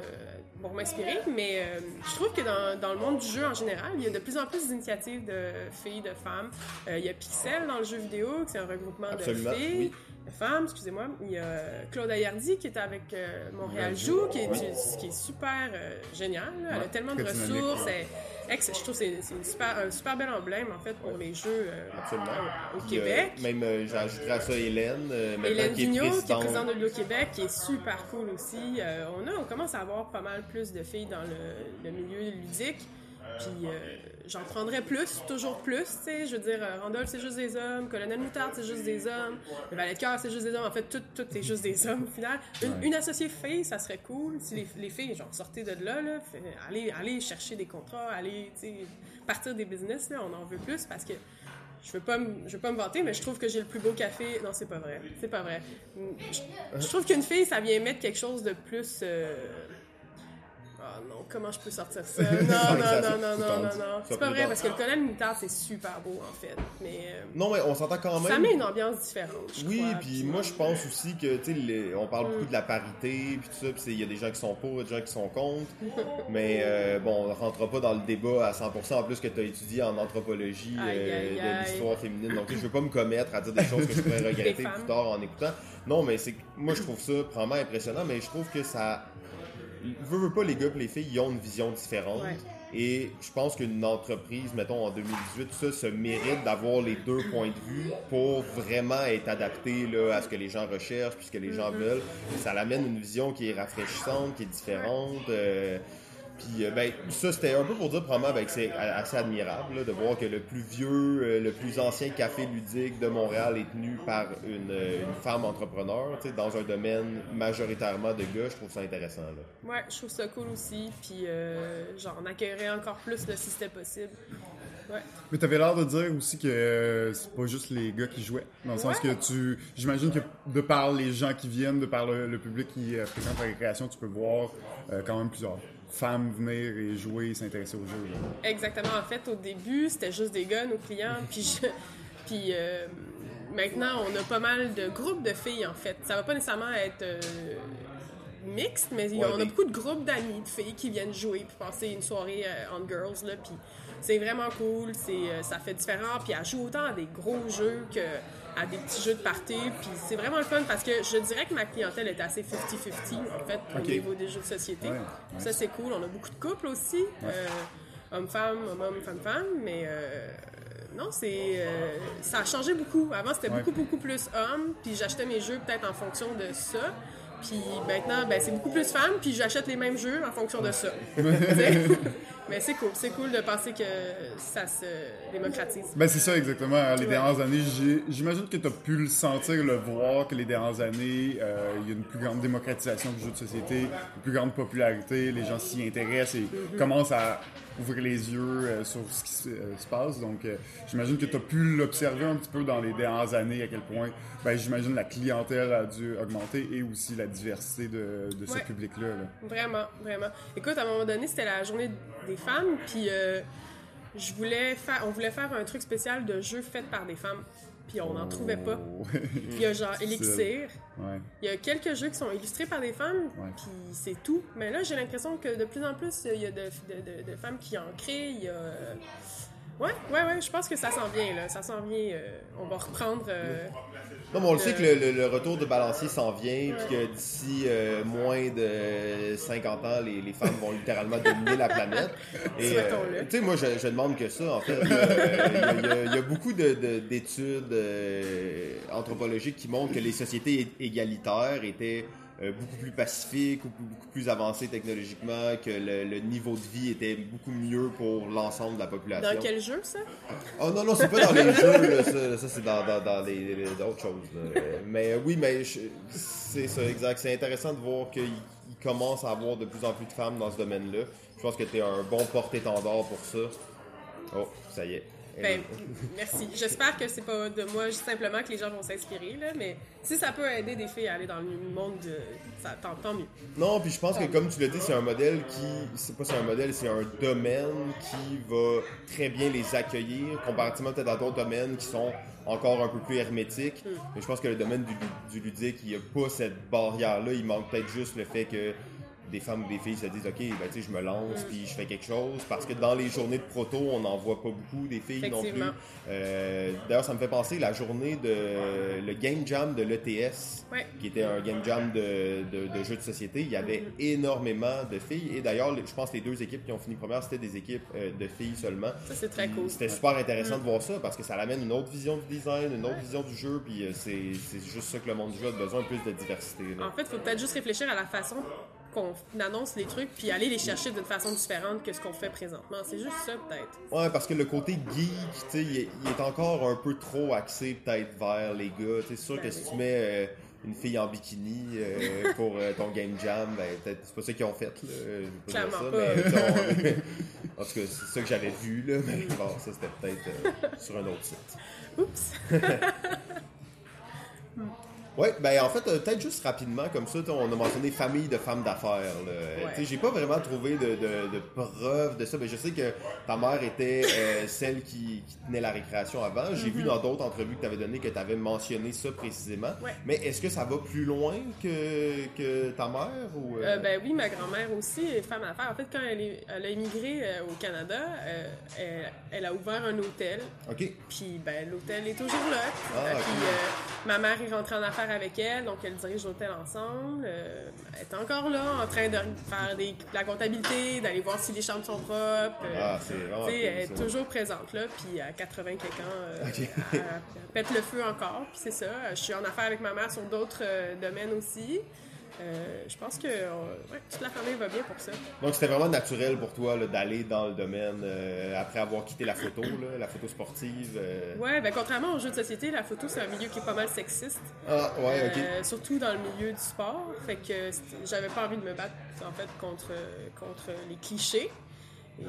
pour m'inspirer, mais euh, je trouve que dans, dans le monde du jeu en général, il y a de plus en plus d'initiatives de filles, de femmes. Euh, il y a Pixel dans le jeu vidéo, qui c'est un regroupement Absolument, de filles, oui. De femmes, excusez-moi. Il y a Claude Ayardi qui est avec euh, Montréal Joue, qui est, oui. qui est super euh, génial. Elle a tellement de ressources. ouais. elle- ex- je trouve que c'est, super, un super bel emblème en fait pour les jeux euh, au Puis, euh, Québec. même, j'ajouterais à ça Hélène, Hélène qui est qui est présidente. de l'Auto-Québec, qui est super cool aussi. On, a, on commence à avoir pas mal plus de filles dans le, le milieu ludique. Puis j'en prendrais plus, toujours plus, tu sais. Je veux dire, euh, Randolph, c'est juste des hommes. Colonel Moutarde, c'est juste des hommes. Le Valet de cœur, c'est juste des hommes. En fait, tout, tout est juste des hommes, au final. Une, une associée fille, ça serait cool. Si les, les filles, genre, sortaient de là, là fait- allez, allez chercher des contrats, allez, tu sais, partir des business, là, on en veut plus parce que je veux pas me, je veux pas me vanter, mais je trouve que j'ai le plus beau café. Non, c'est pas vrai. C'est pas vrai. Je, je trouve qu'une fille, ça vient mettre quelque chose de plus. euh, Ah non, comment je peux sortir ça? Non, non, non, non, non, non, C'est pas vrai parce que le colonel moutarde, c'est super beau en fait. Mais euh, Non, mais on s'entend quand même. ça met une ambiance différente. je Oui, puis moi je pense aussi que tu sais on parle beaucoup de la parité puis tout ça, puis il y a des gens qui sont pour, des gens qui sont contre. mais euh, bon, on rentrera pas dans le débat à 100% en plus que tu as étudié en anthropologie Aïe, euh, aïe, de aïe. l'histoire féminine. Donc je veux pas me commettre à dire des choses que je pourrais regretter plus tard en écoutant. Non, mais c'est moi je trouve ça vraiment impressionnant, mais je trouve que ça veux, veux pas les gars et les filles, ils ont une vision différente. Ouais. Et je pense qu'une entreprise, mettons en 2018, tout ça se mérite d'avoir les deux points de vue pour vraiment être adapté là, à ce que les gens recherchent, puis ce que les gens veulent. Ça l'amène une vision qui est rafraîchissante, qui est différente. euh, puis euh, ben, ça, c'était un peu pour dire probablement ben, que c'est assez admirable là, de voir que le plus vieux, euh, le plus ancien café ludique de Montréal est tenu par une, euh, une femme entrepreneur, tu sais, dans un domaine majoritairement de gars. Je trouve ça intéressant. Là. Ouais, je trouve ça cool aussi. Puis euh, j'en accueillerais encore plus là, si c'était possible. Ouais. Mais t'avais l'air de dire aussi que euh, c'est pas juste les gars qui jouaient. Dans le sens que tu. J'imagine que de par les gens qui viennent, de par le, le public qui euh, fréquente la récréation, tu peux voir euh, quand même plusieurs femmes venir et jouer, s'intéresser au jeu. là. Exactement. En fait, au début, c'était juste des gars, nos clients. Puis, je- puis euh, maintenant, on a pas mal de groupes de filles, en fait. Ça va pas nécessairement être euh, mixte, mais Ouais, on a beaucoup de groupes d'amis, de filles qui viennent jouer puis passer une soirée euh, on girls. Là, puis c'est vraiment cool. C'est, euh, ça fait différent. Puis elle joue autant à des gros jeux que à des petits jeux de party. Puis c'est vraiment le fun parce que je dirais que ma clientèle est assez 50-50, en fait, au niveau des jeux de société. Ouais, Ça, c'est cool. On a beaucoup de couples aussi. Euh, homme-femme, homme-homme, femme-femme. Mais euh, non, c'est euh, ça a changé beaucoup. Avant, c'était beaucoup, beaucoup plus homme. Puis j'achetais mes jeux peut-être en fonction de ça. Puis maintenant, ben, c'est beaucoup plus femme. Puis j'achète les mêmes jeux en fonction de ça. Mais c'est cool. C'est cool de penser que ça se démocratise. Ben c'est ça exactement. Les Ouais. dernières années, j'imagine que tu as pu le sentir, le voir, que les dernières années, euh, il y a une plus grande démocratisation du jeu de société, une plus grande popularité, les gens s'y intéressent et Mm-hmm. commencent à ouvrir les yeux euh, sur ce qui se, euh, se passe. Donc euh, j'imagine que tu as pu l'observer un petit peu dans les dernières années, à quel point, ben, j'imagine la clientèle a dû augmenter et aussi la diversité de, de ce Ouais. public-là. là. Vraiment, vraiment. Écoute, à un moment donné, c'était la journée des femmes, puis je voulais faire, on voulait faire un truc spécial de jeux faits par des femmes, puis on n'en trouvait pas. Puis il y a genre Elixir, ouais. il y a quelques jeux qui sont illustrés par des femmes, Ouais. puis c'est tout. Mais là, j'ai l'impression que de plus en plus, il y a de, de- de- de femmes qui en créent. Il y a, euh, Ouais, ouais, ouais, je pense que ça s'en vient, là. Ça s'en vient. euh, on va reprendre. euh, Non, mais on le sait que le, le- le retour de balancier s'en vient, puis que d'ici euh, moins de 50 ans, les, les femmes vont littéralement dominer la planète. Et, euh, tu sais, moi, je, je demande que ça, en fait. Il y euh, y a- y y beaucoup de- de- d'études euh, anthropologiques qui montrent que les sociétés égalitaires étaient beaucoup plus pacifiques ou beaucoup plus avancées technologiquement, que le, le niveau de vie était beaucoup mieux pour l'ensemble de la population. Dans quel jeu, ça? Oh non, non, c'est pas dans les jeux, là, ça, ça, c'est dans, dans, dans les, les- d'autres choses. là. Euh, Mais euh, oui, mais c'est ça, exact. C'est intéressant de voir qu'il il commence à avoir de plus en plus de femmes dans ce domaine-là. Je pense que tu es un bon porte-étendard pour ça. Oh, ça y est. Ben, merci. J'espère que c'est pas de moi juste simplement que les gens vont s'inspirer, là, mais si ça peut aider des filles à aller dans le monde, de... ça, tant, tant mieux. Non, puis je pense que comme tu l'as dit, c'est un modèle qui, c'est pas c'est un modèle, c'est un domaine qui va très bien les accueillir, comparativement peut-être à d'autres domaines qui sont encore un peu plus hermétiques. Mais je pense que le domaine du, du ludique, il n'y a pas cette barrière-là. Il manque peut-être juste le fait que des femmes ou des filles se disent OK, ben, tu sais, je me lance puis je fais quelque chose. Parce que dans les journées de proto, on n'en voit pas beaucoup des filles non plus. Euh, D'ailleurs, ça me fait penser la journée de le Game Jam de l'ETS Ouais. qui était un game jam de, de, de jeux de société. Il y avait énormément de filles. Et d'ailleurs, je pense que les deux équipes qui ont fini première, c'était des équipes euh, de filles seulement. Ça, c'est très cool. C'était super intéressant de voir ça parce que ça amène une autre vision du design, une autre vision du jeu. Puis euh, c'est c'est juste ça que le monde du jeu a besoin, plus de diversité. là. En fait, il faut peut-être juste réfléchir à la façon qu'on annonce les trucs, puis aller les chercher d'une façon différente que ce qu'on fait présentement. C'est juste ça, peut-être. Ouais, parce que le côté geek, tu sais, il, est- il est encore un peu trop axé peut-être vers les gars. C'est sûr que Ben si oui. tu mets euh, une fille en bikini euh, pour euh, ton game jam, ben peut-être c'est pas ça qu'ils ont fait. Là. Clairement ça, pas. mais on- en tout cas, c'est ça que j'avais vu là. Mais bon, ça c'était peut-être sur un autre site. Oups! Ouais, ben en fait, euh, peut-être juste rapidement comme ça, on a mentionné famille de femmes d'affaires. là. Ouais. J'ai pas vraiment trouvé de, de, de preuves de ça, mais je sais que ta mère était euh, celle qui, qui tenait la récréation avant. J'ai vu dans d'autres entrevues que tu avais donné que tu avais mentionné ça précisément. Ouais. Mais est-ce que ça va plus loin que, que ta mère ou euh, Euh, ben oui, ma grand-mère aussi est femme à faire. En fait, quand elle, est- elle a immigré euh, au Canada, euh, elle, elle a ouvert un hôtel. Ok. Puis ben, l'hôtel est toujours là. Ah, Puis euh, ma mère est rentrée en affaires avec elle, donc elle dirige l'hôtel ensemble. Euh, elle est encore là en train de faire des, la comptabilité, d'aller voir si les chambres sont propres. Euh, Ah, c'est vraiment cool, elle est ça. toujours présente là, puis à 80 quelques ans, euh, elle, elle pète le feu encore, puis c'est ça. Je suis en affaires avec ma mère sur d'autres domaines aussi. Euh, je pense que euh, ouais, toute la famille va bien pour ça. Donc c'était vraiment naturel pour toi là, d'aller dans le domaine euh, après avoir quitté la photo, là, la photo sportive. euh. Ouais, ben contrairement aux jeux de société, la photo c'est un milieu qui est pas mal sexiste. Ah, ouais, ok. Euh, surtout dans le milieu du sport. Fait que j'avais pas envie de me battre en fait contre, contre les clichés. Et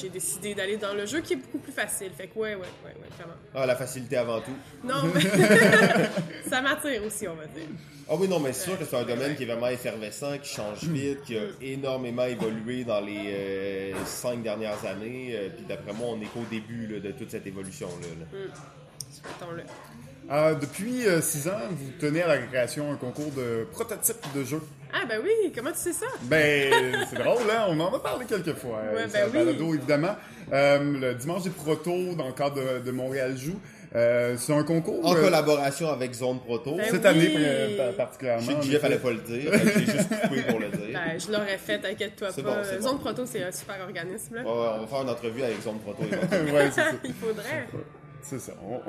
j'ai décidé d'aller dans le jeu qui est beaucoup plus facile. Fait que ouais, ouais, ouais, ouais, vraiment. Ah, la facilité avant tout. Non, mais ça m'attire aussi, on va dire. Ah oui, non, mais c'est sûr que c'est un domaine qui est vraiment effervescent, qui change vite, qui a énormément évolué dans les euh, cinq dernières années. euh, Puis d'après moi, on est qu'au début là, de toute cette évolution-là. là. Souhaitons-le. Euh, depuis 6 ans, vous tenez à la récréation un concours de prototypes de jeux. Ah ben oui, comment tu sais ça? Ben, c'est drôle, hein? On en a parlé quelques fois. Ouais, euh, ben oui. balado, évidemment. Euh, le dimanche des protos, dans le cadre de, de Montréal Joue. Euh, c'est un concours. En euh, collaboration avec Zone Proto. Ben cette oui. année euh, Je particulièrement. sais que Jeff effet. fallait pas le dire, j'ai juste coupé pour le dire. Ben, je l'aurais fait, t'inquiète-toi pas. bon, c'est bon. Zone Proto, c'est un super organisme. Là. Ouais, ouais, on va faire une entrevue avec Zone Proto. ouais, c'est ça. Il faudrait. C'est ça. On,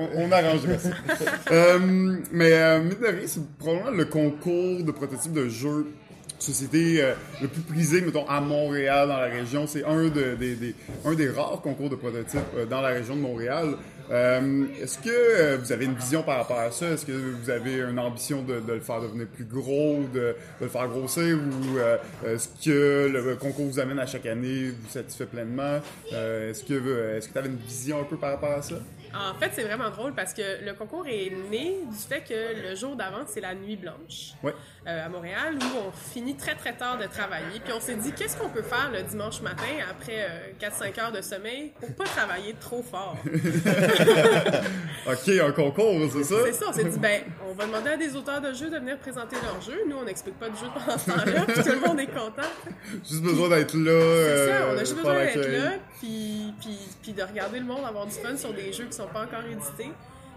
ça. Euh, mais euh, mine de rien, c'est probablement le concours de prototypes de jeux société euh, le plus prisé, mettons, à Montréal, dans la région. C'est un, de- des, des- un des rares concours de prototypes euh, dans la région de Montréal. Euh, Est-ce que vous avez une vision par rapport à ça? Est-ce que vous avez une ambition de, de le faire devenir plus gros, de, de le faire grossir? Ou est-ce que le concours vous amène à chaque année, vous satisfait pleinement? Est-ce que est-ce que tu avais une vision un peu par rapport à ça? En fait, c'est vraiment drôle parce que le concours est né du fait que le jour d'avant, c'est la nuit blanche Ouais. euh, à Montréal où on finit très très tard de travailler. Puis on s'est dit, qu'est-ce qu'on peut faire le dimanche matin après 4-5 heures de sommeil pour pas travailler trop fort? ok, un concours, c'est ça? C'est ça, on s'est dit, ben, on va demander à des auteurs de jeux de venir présenter leur jeu. Nous, on n'explique pas de jeu pendant ce temps-là, puis tout le monde est content. Juste besoin d'être là. C'est ça, euh, on a juste faire besoin d'être là, puis, puis, puis de regarder le monde avoir du fun sur des jeux qui sont pas encore édités.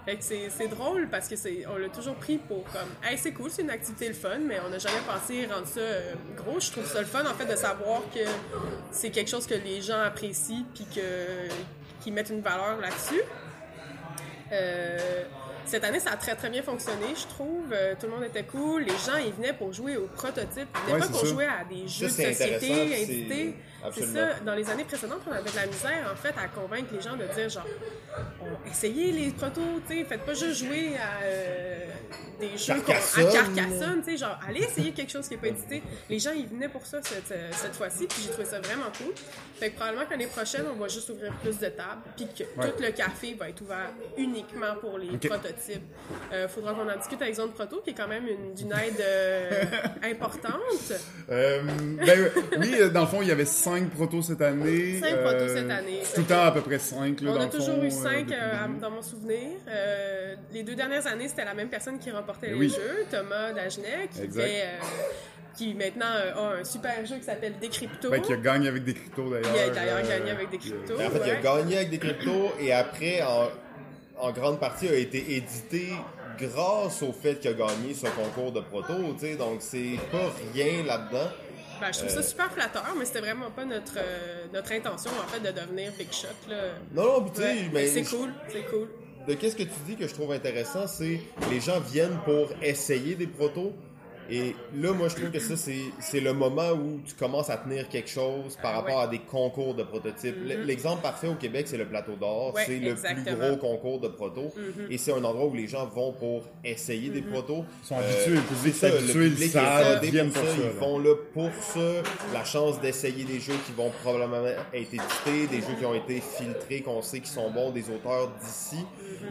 Fait que c'est c'est drôle parce que c'est on l'a toujours pris pour comme hey c'est cool c'est une activité le fun mais on n'a jamais pensé rendre ça euh, gros je trouve ça le fun en fait de savoir que c'est quelque chose que les gens apprécient puis que qu'ils mettent une valeur là-dessus euh, cette année, ça a très très bien fonctionné, je trouve. Euh, tout le monde était cool. Les gens, ils venaient pour jouer aux prototypes. Ils venaient Ouais, pas pour ça. jouer à des jeux de société intéressant, puis c'est- ça. Dans les années précédentes, on avait de la misère, en fait, à convaincre les gens de dire, genre, essayez les protos, tu sais, faites pas juste jouer à euh, des jeux Carcassonne. à Carcassonne, tu sais, genre, allez essayer quelque chose qui est pas édité. Les gens, ils venaient pour ça cette, cette fois-ci, puis j'ai trouvé ça vraiment cool. Fait que probablement qu'année prochaine, on va juste ouvrir plus de tables, puis que Ouais. tout le café va être ouvert uniquement pour les prototypes. Euh, faudra qu'on en discute avec Zone Proto, qui est quand même une- d'une aide euh, importante. Euh, ben, oui, dans le fond, il y avait 5 protos cette année. Cinq Euh, protos cette année. Tout le temps à peu près 5. Là, On dans a le toujours fond, eu euh, cinq depuis le euh, à- début. dans mon souvenir. Euh, les deux dernières années, c'était la même personne qui remportait Ben les oui. jeux, Thomas Dagenet, qui, Exact. fait, euh, qui maintenant euh, a un super jeu qui s'appelle Décrypto. Ben, qui a gagné avec des cryptos d'ailleurs. Il a d'ailleurs euh, gagné avec. Ben, en fait, il a ouais. gagné avec des cryptos et après, en, en grande partie, a été édité grâce au fait qu'il a gagné ce concours de proto, tu sais. Donc, c'est pas rien là-dedans. Ben, je trouve ça super flatteur, mais c'était vraiment pas notre, euh, notre intention, en fait, de devenir Big Shot. Là. Non, tu sais, mais c'est cool, c'est cool. de qu'est-ce que tu dis que je trouve intéressant, c'est les gens viennent pour essayer des protos. Et là, moi, je trouve que ça, c'est le moment où tu commences à tenir quelque chose par rapport Ouais. à des concours de prototypes. L- L'exemple parfait au Québec, c'est le Plateau d'Or. Ouais, c'est le plus gros concours de protos. Et c'est un endroit où les gens vont pour essayer des protos. Ils sont habitués, le public c'est ça, ils public est rodé pour ça. ça, Ils là. vont là pour ça. La chance d'essayer des jeux qui vont probablement être édités, des jeux qui ont été filtrés, qu'on sait qui sont bons, des auteurs d'ici.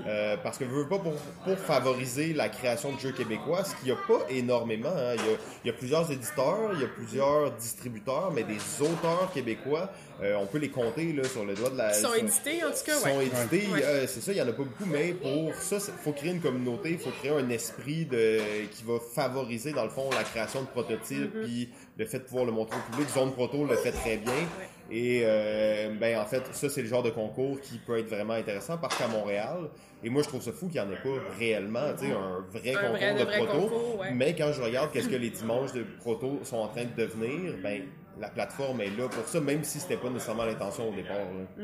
Euh, parce que je veux pas pour, pour favoriser la création de jeux québécois, ce qu'il n'y a pas énormément. Hein. Il, y a, il y a plusieurs éditeurs, il y a plusieurs distributeurs, mais des auteurs québécois, euh, on peut les compter là, sur le doigt de la. Ils sont sur- édités, en tout cas, sont ouais. édités, Ouais. euh, c'est ça, il y en a pas beaucoup, mais pour ça, il faut créer une communauté, il faut créer un esprit de, qui va favoriser, dans le fond, la création de prototypes, Mm-hmm. puis le fait de pouvoir le montrer au public. Zone Proto le fait très bien. Et euh, ben en fait, ça c'est le genre de concours qui peut être vraiment intéressant parce qu'à Montréal, et moi je trouve ça fou qu'il n'y en ait pas réellement, tu sais, un vrai Un concours vrai- de de vrai proto. concours, ouais. Mais quand je regarde qu'est-ce que les dimanches de proto sont en train de devenir, ben la plateforme est là pour ça, même si c'était pas nécessairement l'intention au départ. là.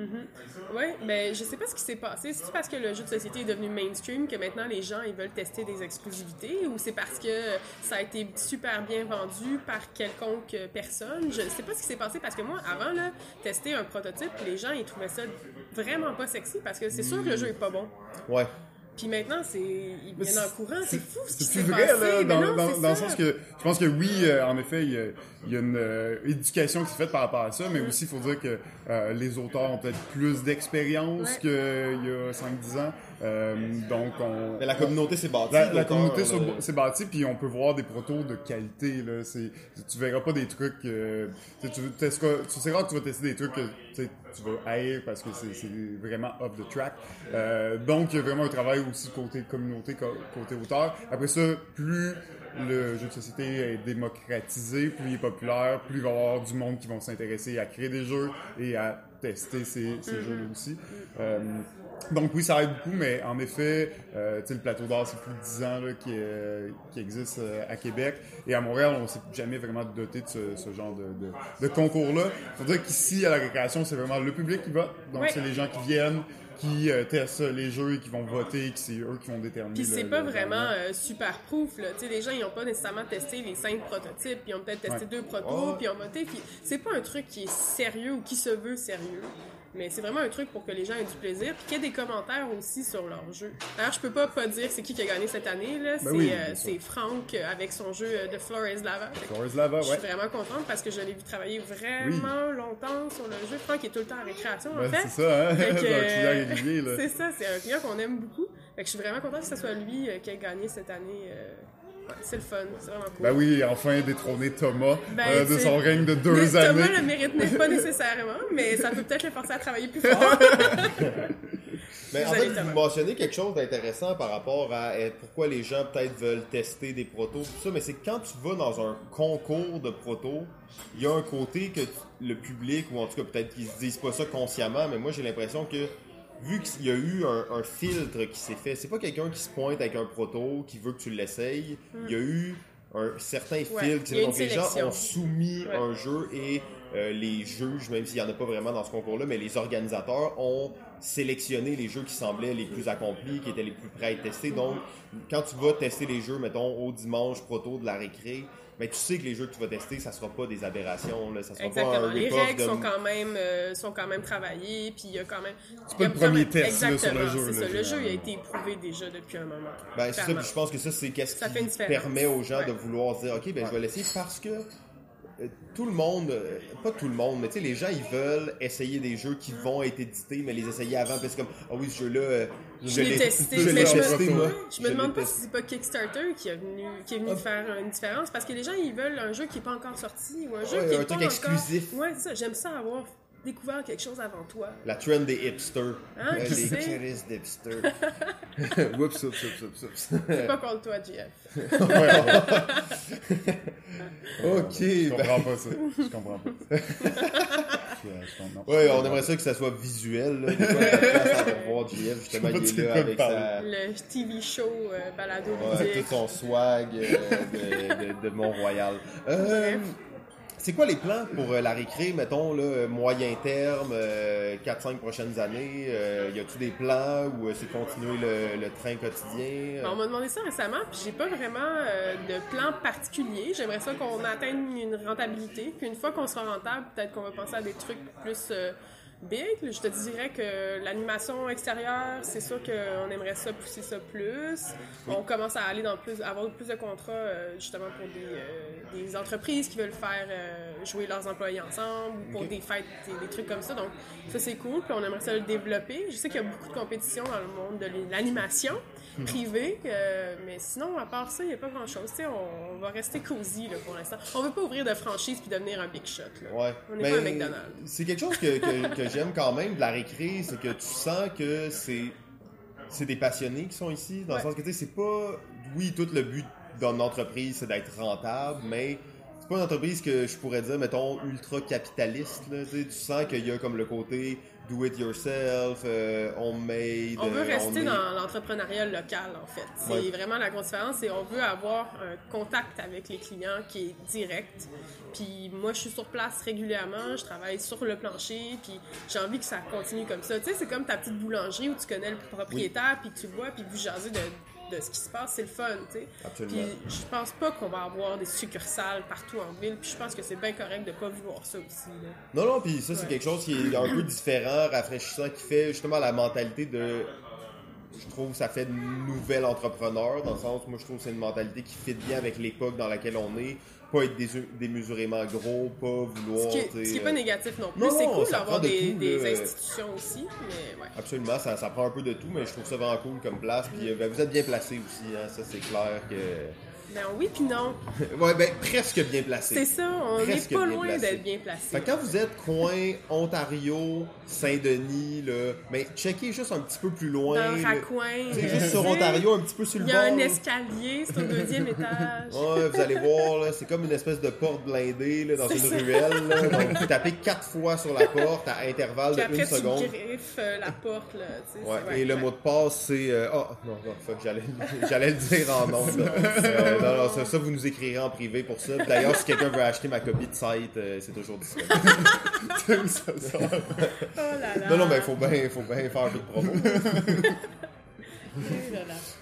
Oui, mais je sais pas ce qui s'est passé. C'est parce que le jeu de société est devenu mainstream que maintenant les gens ils veulent tester des exclusivités ou c'est parce que ça a été super bien vendu par quelconque personne? Je sais pas ce qui s'est passé parce que moi avant là, tester un prototype, les gens ils trouvaient ça vraiment pas sexy parce que c'est sûr que le jeu est pas bon. Ouais. Puis maintenant c'est ils viennent en courant, c'est fou ce qui C'est s'est passé. vrai, là, dans, non, dans, dans le sens que je pense que oui, euh, en effet, il y a, il y a une euh, éducation qui s'est faite par rapport à ça, mais aussi il faut dire que euh, les auteurs ont peut-être plus d'expérience Ouais. qu'il y a 5-10 ans. Euh, donc, on. Mais la communauté s'est bâtie. La, communauté là. s'est- bâtie, puis on peut voir des protos de qualité. Là. C'est, tu verras pas des trucs. euh, tu, sais, tu, sais rare que tu vas tester des trucs que tu vas haïr parce que c'est, vraiment off the track. Euh, donc, il y a vraiment un travail aussi côté communauté, co- côté auteur. Après ça, plus le jeu de société est démocratisé, plus il est populaire, plus il va y avoir du monde qui vont s'intéresser à créer des jeux et à tester ces, ces jeux-là aussi. Euh, donc oui, ça aide beaucoup, mais en effet, euh, tu sais, le plateau d'or, c'est plus de 10 ans là, qui, euh, qui existe euh, à Québec. Et à Montréal, on s'est jamais vraiment doté de ce, ce genre de, de, de concours-là. faut dire qu'ici, à la récréation, c'est vraiment le public qui vote. Donc c'est les gens qui viennent, qui euh, testent les jeux et qui vont voter, que c'est eux qui vont déterminer. Puis c'est pas le vraiment euh, super proof là. Tu sais, les gens ils ont pas nécessairement testé les cinq prototypes, puis ils ont peut-être testé Ouais. deux protos, puis ils ont voté. Puis c'est pas un truc qui est sérieux ou qui se veut sérieux. Mais c'est vraiment un truc pour que les gens aient du plaisir, puis qu'il y ait des commentaires aussi sur leur jeu. Alors, je peux pas pas dire c'est qui qui a gagné cette année, là. c'est Ben oui, euh, c'est Franck euh, avec son jeu euh, de Flores Lava. Flores Lava, Je ouais. suis vraiment contente parce que je l'ai vu travailler vraiment longtemps sur le jeu. Franck est tout le temps en récréation, en Ben, fait. c'est ça, hein? C'est euh. C'est ça, c'est un client qu'on aime beaucoup. Fait que je suis vraiment contente que ce soit lui qui ait gagné cette année. euh, c'est le fun, c'est vraiment cool. Ben oui, enfin détrôner Thomas Ben, euh, de son règne de Mais deux années. Thomas le mérite n'est pas nécessairement, mais ça peut peut-être le forcer à travailler plus fort. Mais en fait, vous mentionnez quelque chose d'intéressant par rapport à euh, pourquoi les gens peut-être veulent tester des protos, tout ça, mais c'est que quand tu vas dans un concours de protos, il y a un côté que tu- le public, ou en tout cas peut-être qu'ils se disent pas ça consciemment, mais moi j'ai l'impression que vu qu'il y a eu un, un filtre qui s'est fait, c'est pas quelqu'un qui se pointe avec un proto, qui veut que tu l'essayes, il y a eu un certain. Ouais, filtre, donc les gens ont soumis Ouais. un jeu et euh, les juges, même s'il n'y en a pas vraiment dans ce concours-là, mais les organisateurs ont sélectionné les jeux qui semblaient les plus accomplis, qui étaient les plus prêts à être testés. Donc, quand tu vas tester les jeux, mettons, au dimanche proto de la récré, mais tu sais que les jeux que tu vas tester, ça sera pas des aberrations, là, ça sera pas Exactement. un Les règles de- sont quand même euh, sont quand même travaillées, puis il y a quand même. C'est pas le premier même- test, là, sur le Exactement, jeu, C'est là, ça. Le jeu il a été éprouvé déjà depuis un moment. Ben, c'est ça, puis je pense que ça, c'est qu'est-ce Ça fait une qui différence. permet aux gens de vouloir dire, OK, ben, je vais l'essayer parce que tout le monde, euh, pas tout le monde, mais tu sais, les gens, ils veulent essayer des jeux qui vont être édités, mais les essayer avant, parce que comme, ah oui, ce jeu-là, euh, Je l'ai testé, je l'ai je testé, moi. Je me demande pas si c'est pas Kickstarter qui est venu, qui est venu Ah. faire une différence parce que les gens ils veulent un jeu qui est pas encore sorti ou un jeu Ouais, qui est un pas truc encore... exclusif. Ouais, c'est ça. J'aime ça avoir découvert quelque chose avant toi. La trend des hipsters. Hein, Euh, qui les crises d'hipsters. oups, oups, oups, oups, oups. C'est pas contre toi, JF. ok, Je ben, comprends pas ça. Je comprends pas. ouais, on aimerait ça que ça soit visuel, là. Des fois, on voir JF, justement, Je il est là avec sa... Le TV show euh, balado Ouais, tout son swag euh, de, de- de Mont-Royal. Euh, c'est quoi les plans pour euh, la récré, mettons, là, moyen terme, euh, 4-5 prochaines années? Euh, y a-tu des plans ou euh, c'est continuer le, le train quotidien? Ben, on m'a demandé ça récemment, puis j'ai pas vraiment euh, de plan particulier. J'aimerais ça qu'on atteigne une rentabilité, puis une fois qu'on sera rentable, peut-être qu'on va penser à des trucs plus euh, big. Je te dirais que l'animation extérieure, c'est sûr qu'on aimerait ça pousser ça plus. On commence à aller dans plus, avoir plus de contrats euh, justement pour des, euh, des entreprises qui veulent faire euh, jouer leurs employés ensemble ou pour des fêtes, des, des trucs comme ça. Donc ça c'est cool, puis on aimerait ça le développer. Je sais qu'il y a beaucoup de compétitions dans le monde de l'animation privée, euh, mais sinon à part ça, il n'y a pas grand-chose. On, on va rester cosy là, pour l'instant. On veut pas ouvrir de franchise puis devenir un big shot. Là. Ouais. On n'est Mais pas un McDonald's. C'est quelque chose que, que, que j'aime quand même de la récré, c'est que tu sens que c'est c'est des passionnés qui sont ici, dans Ouais. le sens que tu sais, c'est pas. Oui, tout le but d'une entreprise, c'est d'être rentable, mais c'est pas une entreprise que je pourrais dire, mettons, ultra capitaliste. Là, tu sens qu'il y a comme le côté do it yourself, euh, homemade. On veut euh, rester est- dans l'entrepreneuriat local, en fait. C'est Ouais. vraiment la grosse différence. C'est on veut avoir un contact avec les clients qui est direct. Puis moi, je suis sur place régulièrement, je travaille sur le plancher, puis j'ai envie que ça continue comme ça. Tu sais, c'est comme ta petite boulangerie où tu connais le propriétaire, puis tu le vois, puis vous jasez de, de ce qui se passe, c'est le fun, tu sais. Absolument. Puis je pense pas qu'on va avoir des succursales partout en ville, puis je pense que c'est bien correct de pas vouloir ça aussi. là. Non, non, puis ça, c'est Ouais. quelque chose qui est un peu différent, rafraîchissant, qui fait justement la mentalité de. Je trouve que ça fait de nouvel entrepreneur, dans le sens, moi, je trouve que c'est une mentalité qui fit bien avec l'époque dans laquelle on est. Pas être démesurément gros, pas vouloir. Ce qui, est, tu sais, ce qui est pas négatif non plus. C'est cool d'avoir de des, des institutions aussi, mais ouais. Absolument, ça, ça prend un peu de tout, mais je trouve ça vraiment cool comme place. Puis euh, ben, vous êtes bien placé aussi, hein, ça c'est clair que. Ben oui puis non. ouais, ben presque bien placé. C'est ça, on n'est pas loin d'être bien placé. Fait que quand vous êtes coin Ontario, Saint-Denis, là, mais checkez juste un petit peu plus loin. Dans le raccoin. C'est euh, juste sur Ontario, un petit peu sur le Il y bord. a un escalier, c'est au deuxième étage. Ouais, vous allez voir, là, c'est comme une espèce de porte blindée là, dans une ça. ruelle. Là, donc, vous tapez quatre fois sur la porte à intervalle Puis de après, une tu seconde. griffes euh, la porte, là. Ouais, et le mot de passe, c'est. euh, Ah, non, non, fuck, j'allais, j'allais le dire en nom. Non, non, ça, ça, vous nous écrirez en privé pour ça. D'ailleurs, si quelqu'un veut acheter ma copie de site, euh, c'est toujours disponible. Ça sort. Oh là là. Non, non, mais il faut bien faut bien faire un peu de promo.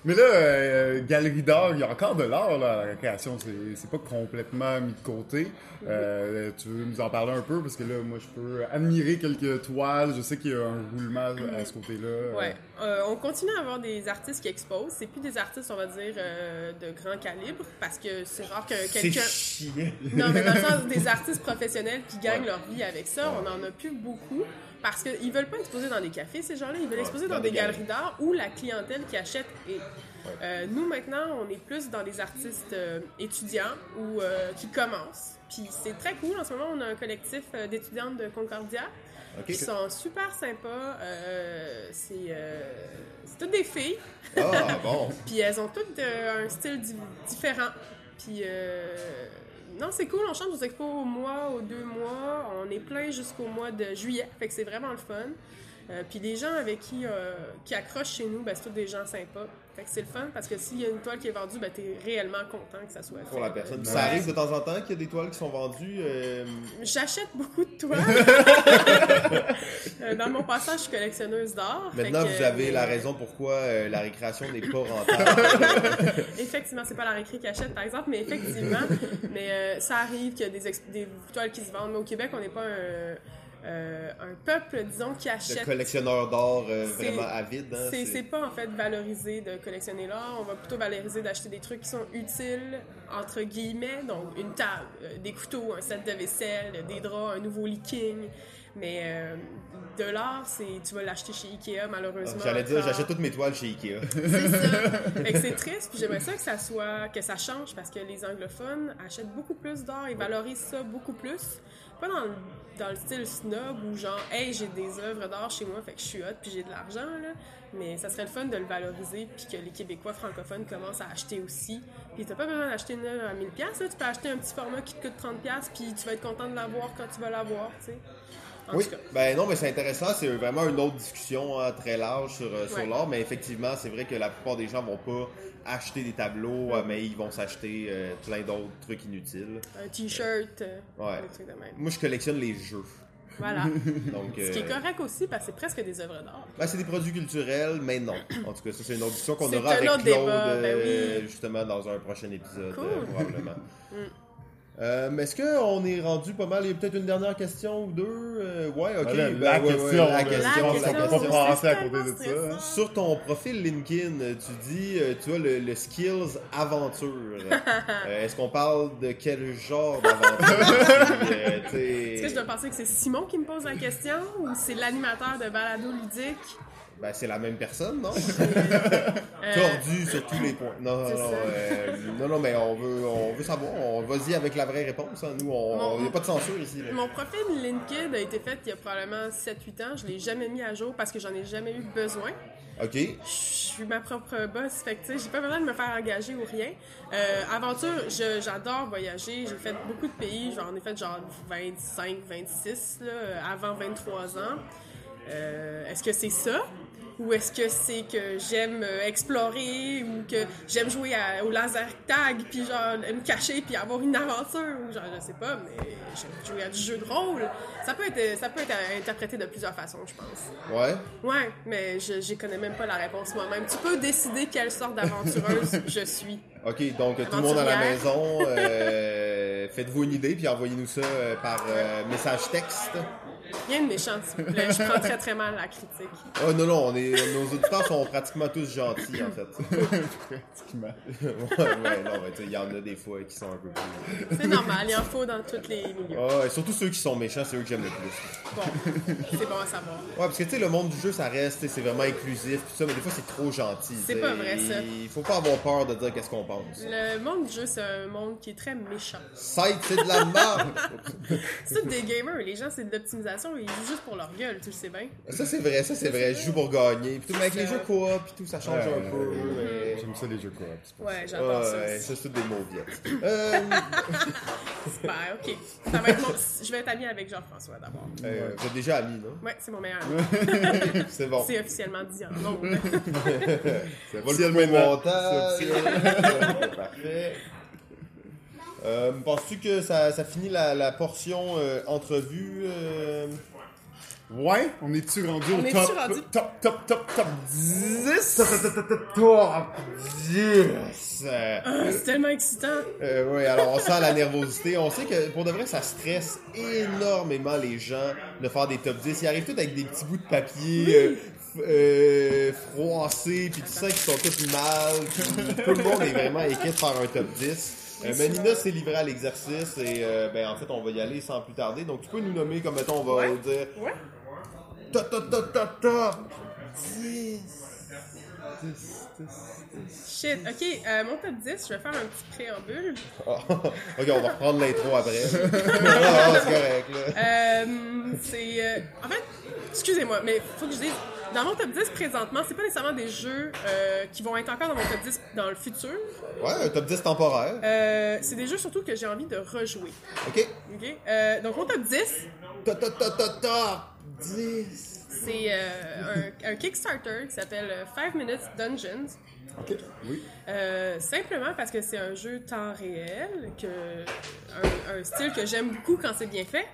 Mais là, euh, Galerie d'art, il y a encore de l'art là, à la récréation. C'est, c'est pas complètement mis de côté. Euh, tu veux nous en parler un peu? Parce que là, moi, je peux admirer quelques toiles. Je sais qu'il y a un roulement à ce côté-là. Ouais. Euh, on continue à avoir des artistes qui exposent. C'est plus des artistes, on va dire, euh, de grand calibre, parce que c'est rare que C'est quelqu'un. chiant. Non, mais dans le sens des artistes professionnels qui gagnent Ouais. leur vie avec ça, on en a plus beaucoup. Parce qu'ils veulent pas exposer dans des cafés, ces gens-là. Ils veulent exposer dans, dans des, galeries d'art où la clientèle qui achète est. Euh, nous, maintenant, on est plus dans des artistes euh, étudiants ou euh, qui commencent. Puis c'est très cool. En ce moment, on a un collectif d'étudiantes de Concordia. Ils sont super sympas. c'est c'est toutes des filles. Ah, bon. Puis elles ont toutes un style di- différent. Puis non, c'est cool. On change aux expos au mois, aux deux mois. On est plein jusqu'au mois de juillet. Fait que c'est vraiment le fun. Euh, puis les gens avec qui, euh, qui accrochent chez nous, ben, c'est tous des gens sympas. Fait que c'est le fun parce que s'il y a une toile qui est vendue, ben, t'es réellement content que ça soit fait. Pour la personne. Ça arrive de temps en temps qu'il y a des toiles qui sont vendues. euh, J'achète beaucoup de toiles. Dans mon passage, je suis collectionneuse d'art. Maintenant, que, vous avez euh, la raison pourquoi euh, la récréation n'est pas rentable. Effectivement, c'est pas la récré qui achète, par exemple, mais effectivement, mais euh, ça arrive qu'il y a des, des toiles qui se vendent. Mais au Québec, on n'est pas un, euh, un peuple, disons, qui Le achète. collectionneur d'or euh, vraiment avide. Hein, C'est pas en fait valorisé de collectionner l'art, on va plutôt valoriser d'acheter des trucs qui sont utiles, entre guillemets, donc une table, euh, des couteaux, un set de vaisselle, des draps, un nouveau leaking. Mais de l'art, c'est tu vas l'acheter chez Ikea, malheureusement. J'allais dire, j'achète toutes mes toiles chez Ikea. C'est ça. C'est triste, puis j'aimerais ça que ça soit, que ça change parce que les anglophones achètent beaucoup plus d'art et valorisent ça beaucoup plus. Pas dans le, dans le style snob où genre, hey, j'ai des œuvres d'art chez moi, fait que je suis hot puis j'ai de l'argent, là. Mais ça serait le fun de le valoriser puis que les Québécois francophones commencent à acheter aussi. Puis t'as pas besoin d'acheter une œuvre à 1000$, là. tu peux acheter un petit format qui te coûte 30$ puis tu vas être content de l'avoir quand tu vas l'avoir, tu sais. En Oui, ben non, mais c'est intéressant. C'est vraiment une autre discussion hein, très large sur, euh, sur Ouais. l'art. Mais effectivement, c'est vrai que la plupart des gens vont pas acheter des tableaux, euh, mais ils vont s'acheter euh, plein d'autres trucs inutiles. Un t-shirt, Ouais. des trucs de même. Moi, je collectionne les jeux. Voilà. Donc, Ce qui est correct aussi parce que c'est presque des œuvres d'art. ben, c'est des produits culturels, mais non. En tout cas, ça, c'est une autre discussion qu'on aura avec Claude, débat, ben oui. justement, dans un prochain épisode, Cool. probablement. Mm. Euh, mais est-ce qu'on est rendu pas mal? Il y a peut-être une dernière question ou deux? Euh, ouais, ok. Voilà, Ben, la ouais, ouais, question, la question, La question, pas passer à côté de ça. hein. Sur ton profil LinkedIn, tu dis, euh, tu vois, le, le skills aventure. Euh, Est-ce qu'on parle de quel genre d'aventure? Euh, Est-ce que je dois penser que c'est Simon qui me pose la question ou c'est l'animateur de balado ludique? Ben, c'est la même personne, non? Euh, Tordu sur tous les points. Non, non, non, euh, non, non, mais on veut, on veut savoir. On vas-y avec la vraie réponse. hein. Nous, on, n'y a pas de censure ici. là. Mon profil LinkedIn a été fait il y a probablement 7-8 ans. Je l'ai jamais mis à jour parce que j'en ai jamais eu besoin. Ok. Je suis ma propre boss, fait que tu sais, j'ai pas besoin de me faire engager ou rien. Euh, aventure, je- j'adore voyager. J'ai fait beaucoup de pays. J'en ai fait genre 25, 26 là, avant 23 ans. Euh, Est-ce que c'est ça? Ou est-ce que c'est que j'aime euh, explorer ou que j'aime jouer à- au laser tag puis genre me cacher puis avoir une aventure ou genre je sais pas mais j'aime jouer à du jeu de rôle. Ça peut être ça peut être interprété de plusieurs façons, je pense. Ouais? Ouais, mais je j'y connais même pas la réponse moi-même. Tu peux décider quelle sorte d'aventureuse je suis. Ok, donc tout le monde à la maison, euh, faites-vous une idée puis envoyez-nous ça euh, par euh, message texte. Rien de méchant, s'il vous plaît. Je prends très très mal la critique. Oh non, non, on est, nos auditeurs sont pratiquement tous gentils en fait. Pratiquement. ouais, ouais, non, mais tu sais, il y en a des fois qui sont un peu plus. C'est normal, il en faut dans tous les milieux. Ah, et surtout ceux qui sont méchants, c'est eux que j'aime le plus. Bon, c'est bon à savoir. Ouais, parce que tu sais, le monde du jeu, ça reste, c'est vraiment inclusif, tout ça, mais des fois, c'est trop gentil. C'est pas vrai, ça. Il faut pas avoir peur de dire qu'est-ce qu'on pense. Le monde du jeu, c'est un monde qui est très méchant. Site, c'est de la merde! C'est des gamers. Les gens, c'est de l'optimisation. Ils jouent juste pour leur gueule, tu le sais bien. ça, c'est vrai, ça, c'est vrai. Je joue pour gagner. Puis tout, mais avec les jeux coop, puis tout, ça change Ouais, un peu. J'aime ça les jeux coop. Ouais, j'adore ça. ouais, ça, c'est des mots vieux. Euh, Super, ok. Ça va être mon... Je vais être amie avec Jean-François d'abord. euh, Vous êtes déjà amis, non? Ouais, c'est mon meilleur ami. C'est bon. C'est officiellement dit en ondes. C'est Va le officiel couper au maintenant. montage. C'est officiel. Parfait. Euh, Penses-tu que ça, ça finit la, la portion euh, entrevue? euh? Ouais, on est-tu rendu On au est-tu top, rendu- top, top, top, top 10? Top 10! Euh, Ah, c'est tellement excitant. euh, oui, alors on sent la nervosité. On sait que pour de vrai, ça stresse énormément les gens de faire des top 10. Ils arrivent tous avec des petits bouts de papier euh, f- euh, froissés, puis tout ça qui sont tous mal. puis tout le monde est vraiment inquiet de faire un top 10. Euh, Manina s'est livrée à l'exercice et euh, ben, en fait on va y aller sans plus tarder. Donc tu peux nous nommer comme mettons on va Ouais. dire Ouais. top top top top top 10. 10, 10, Shit, ok, euh, mon top 10, je vais faire un petit préambule. Ah, ok, on va reprendre l'intro après. Ah, c'est correct, là. Euh, c'est. en fait, excusez-moi, mais faut que je dise. Dans mon top 10 présentement, c'est pas nécessairement des jeux euh, qui vont être encore dans mon top 10 dans le futur. Ouais, un top 10 temporaire. Euh, c'est des jeux surtout que j'ai envie de rejouer. Ok. Ok? Euh, donc, mon top 10, Top, top, top, top, top 10. c'est un, un Kickstarter qui s'appelle 5 Minutes Dungeons. Ok, oui. Simplement parce que c'est un jeu temps réel, que, un, un style que j'aime beaucoup quand c'est bien fait,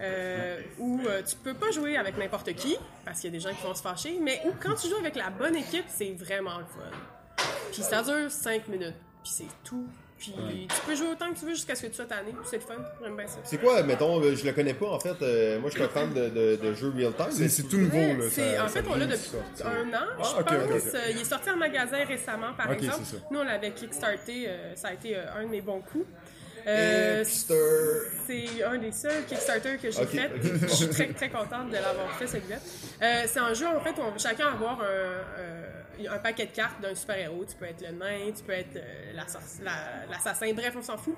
euh, où euh, tu peux pas jouer avec n'importe qui, parce qu'il y a des gens qui vont se fâcher, mais où quand tu joues avec la bonne équipe, c'est vraiment le fun. Puis ça dure 5 minutes, puis c'est tout. Puis tu peux jouer autant que tu veux jusqu'à ce que tu sois tanné, puis c'est le fun, j'aime bien ça. C'est quoi, mettons, euh, je le connais pas en fait. euh, moi, je suis un fan de, de, de jeux real time. C'est c'est tout nouveau, là. C'est- ça- en fait, on l'a depuis un an, Ah, je ok, pense. Euh, Il est sorti en magasin récemment, par exemple. c'est ça. Nous, on l'avait kickstarté, euh, ça a été euh, un de mes bons coups. Euh, c'est un des seuls Kickstarter que j'ai Ok, fait. Je suis très, très contente de l'avoir fait, celui-là. Euh, c'est un jeu, en fait, où on chacun avoir un, euh, un paquet de cartes d'un super-héros. Tu peux être le nain, tu peux être l'assas- la- l'assassin, bref, on s'en fout.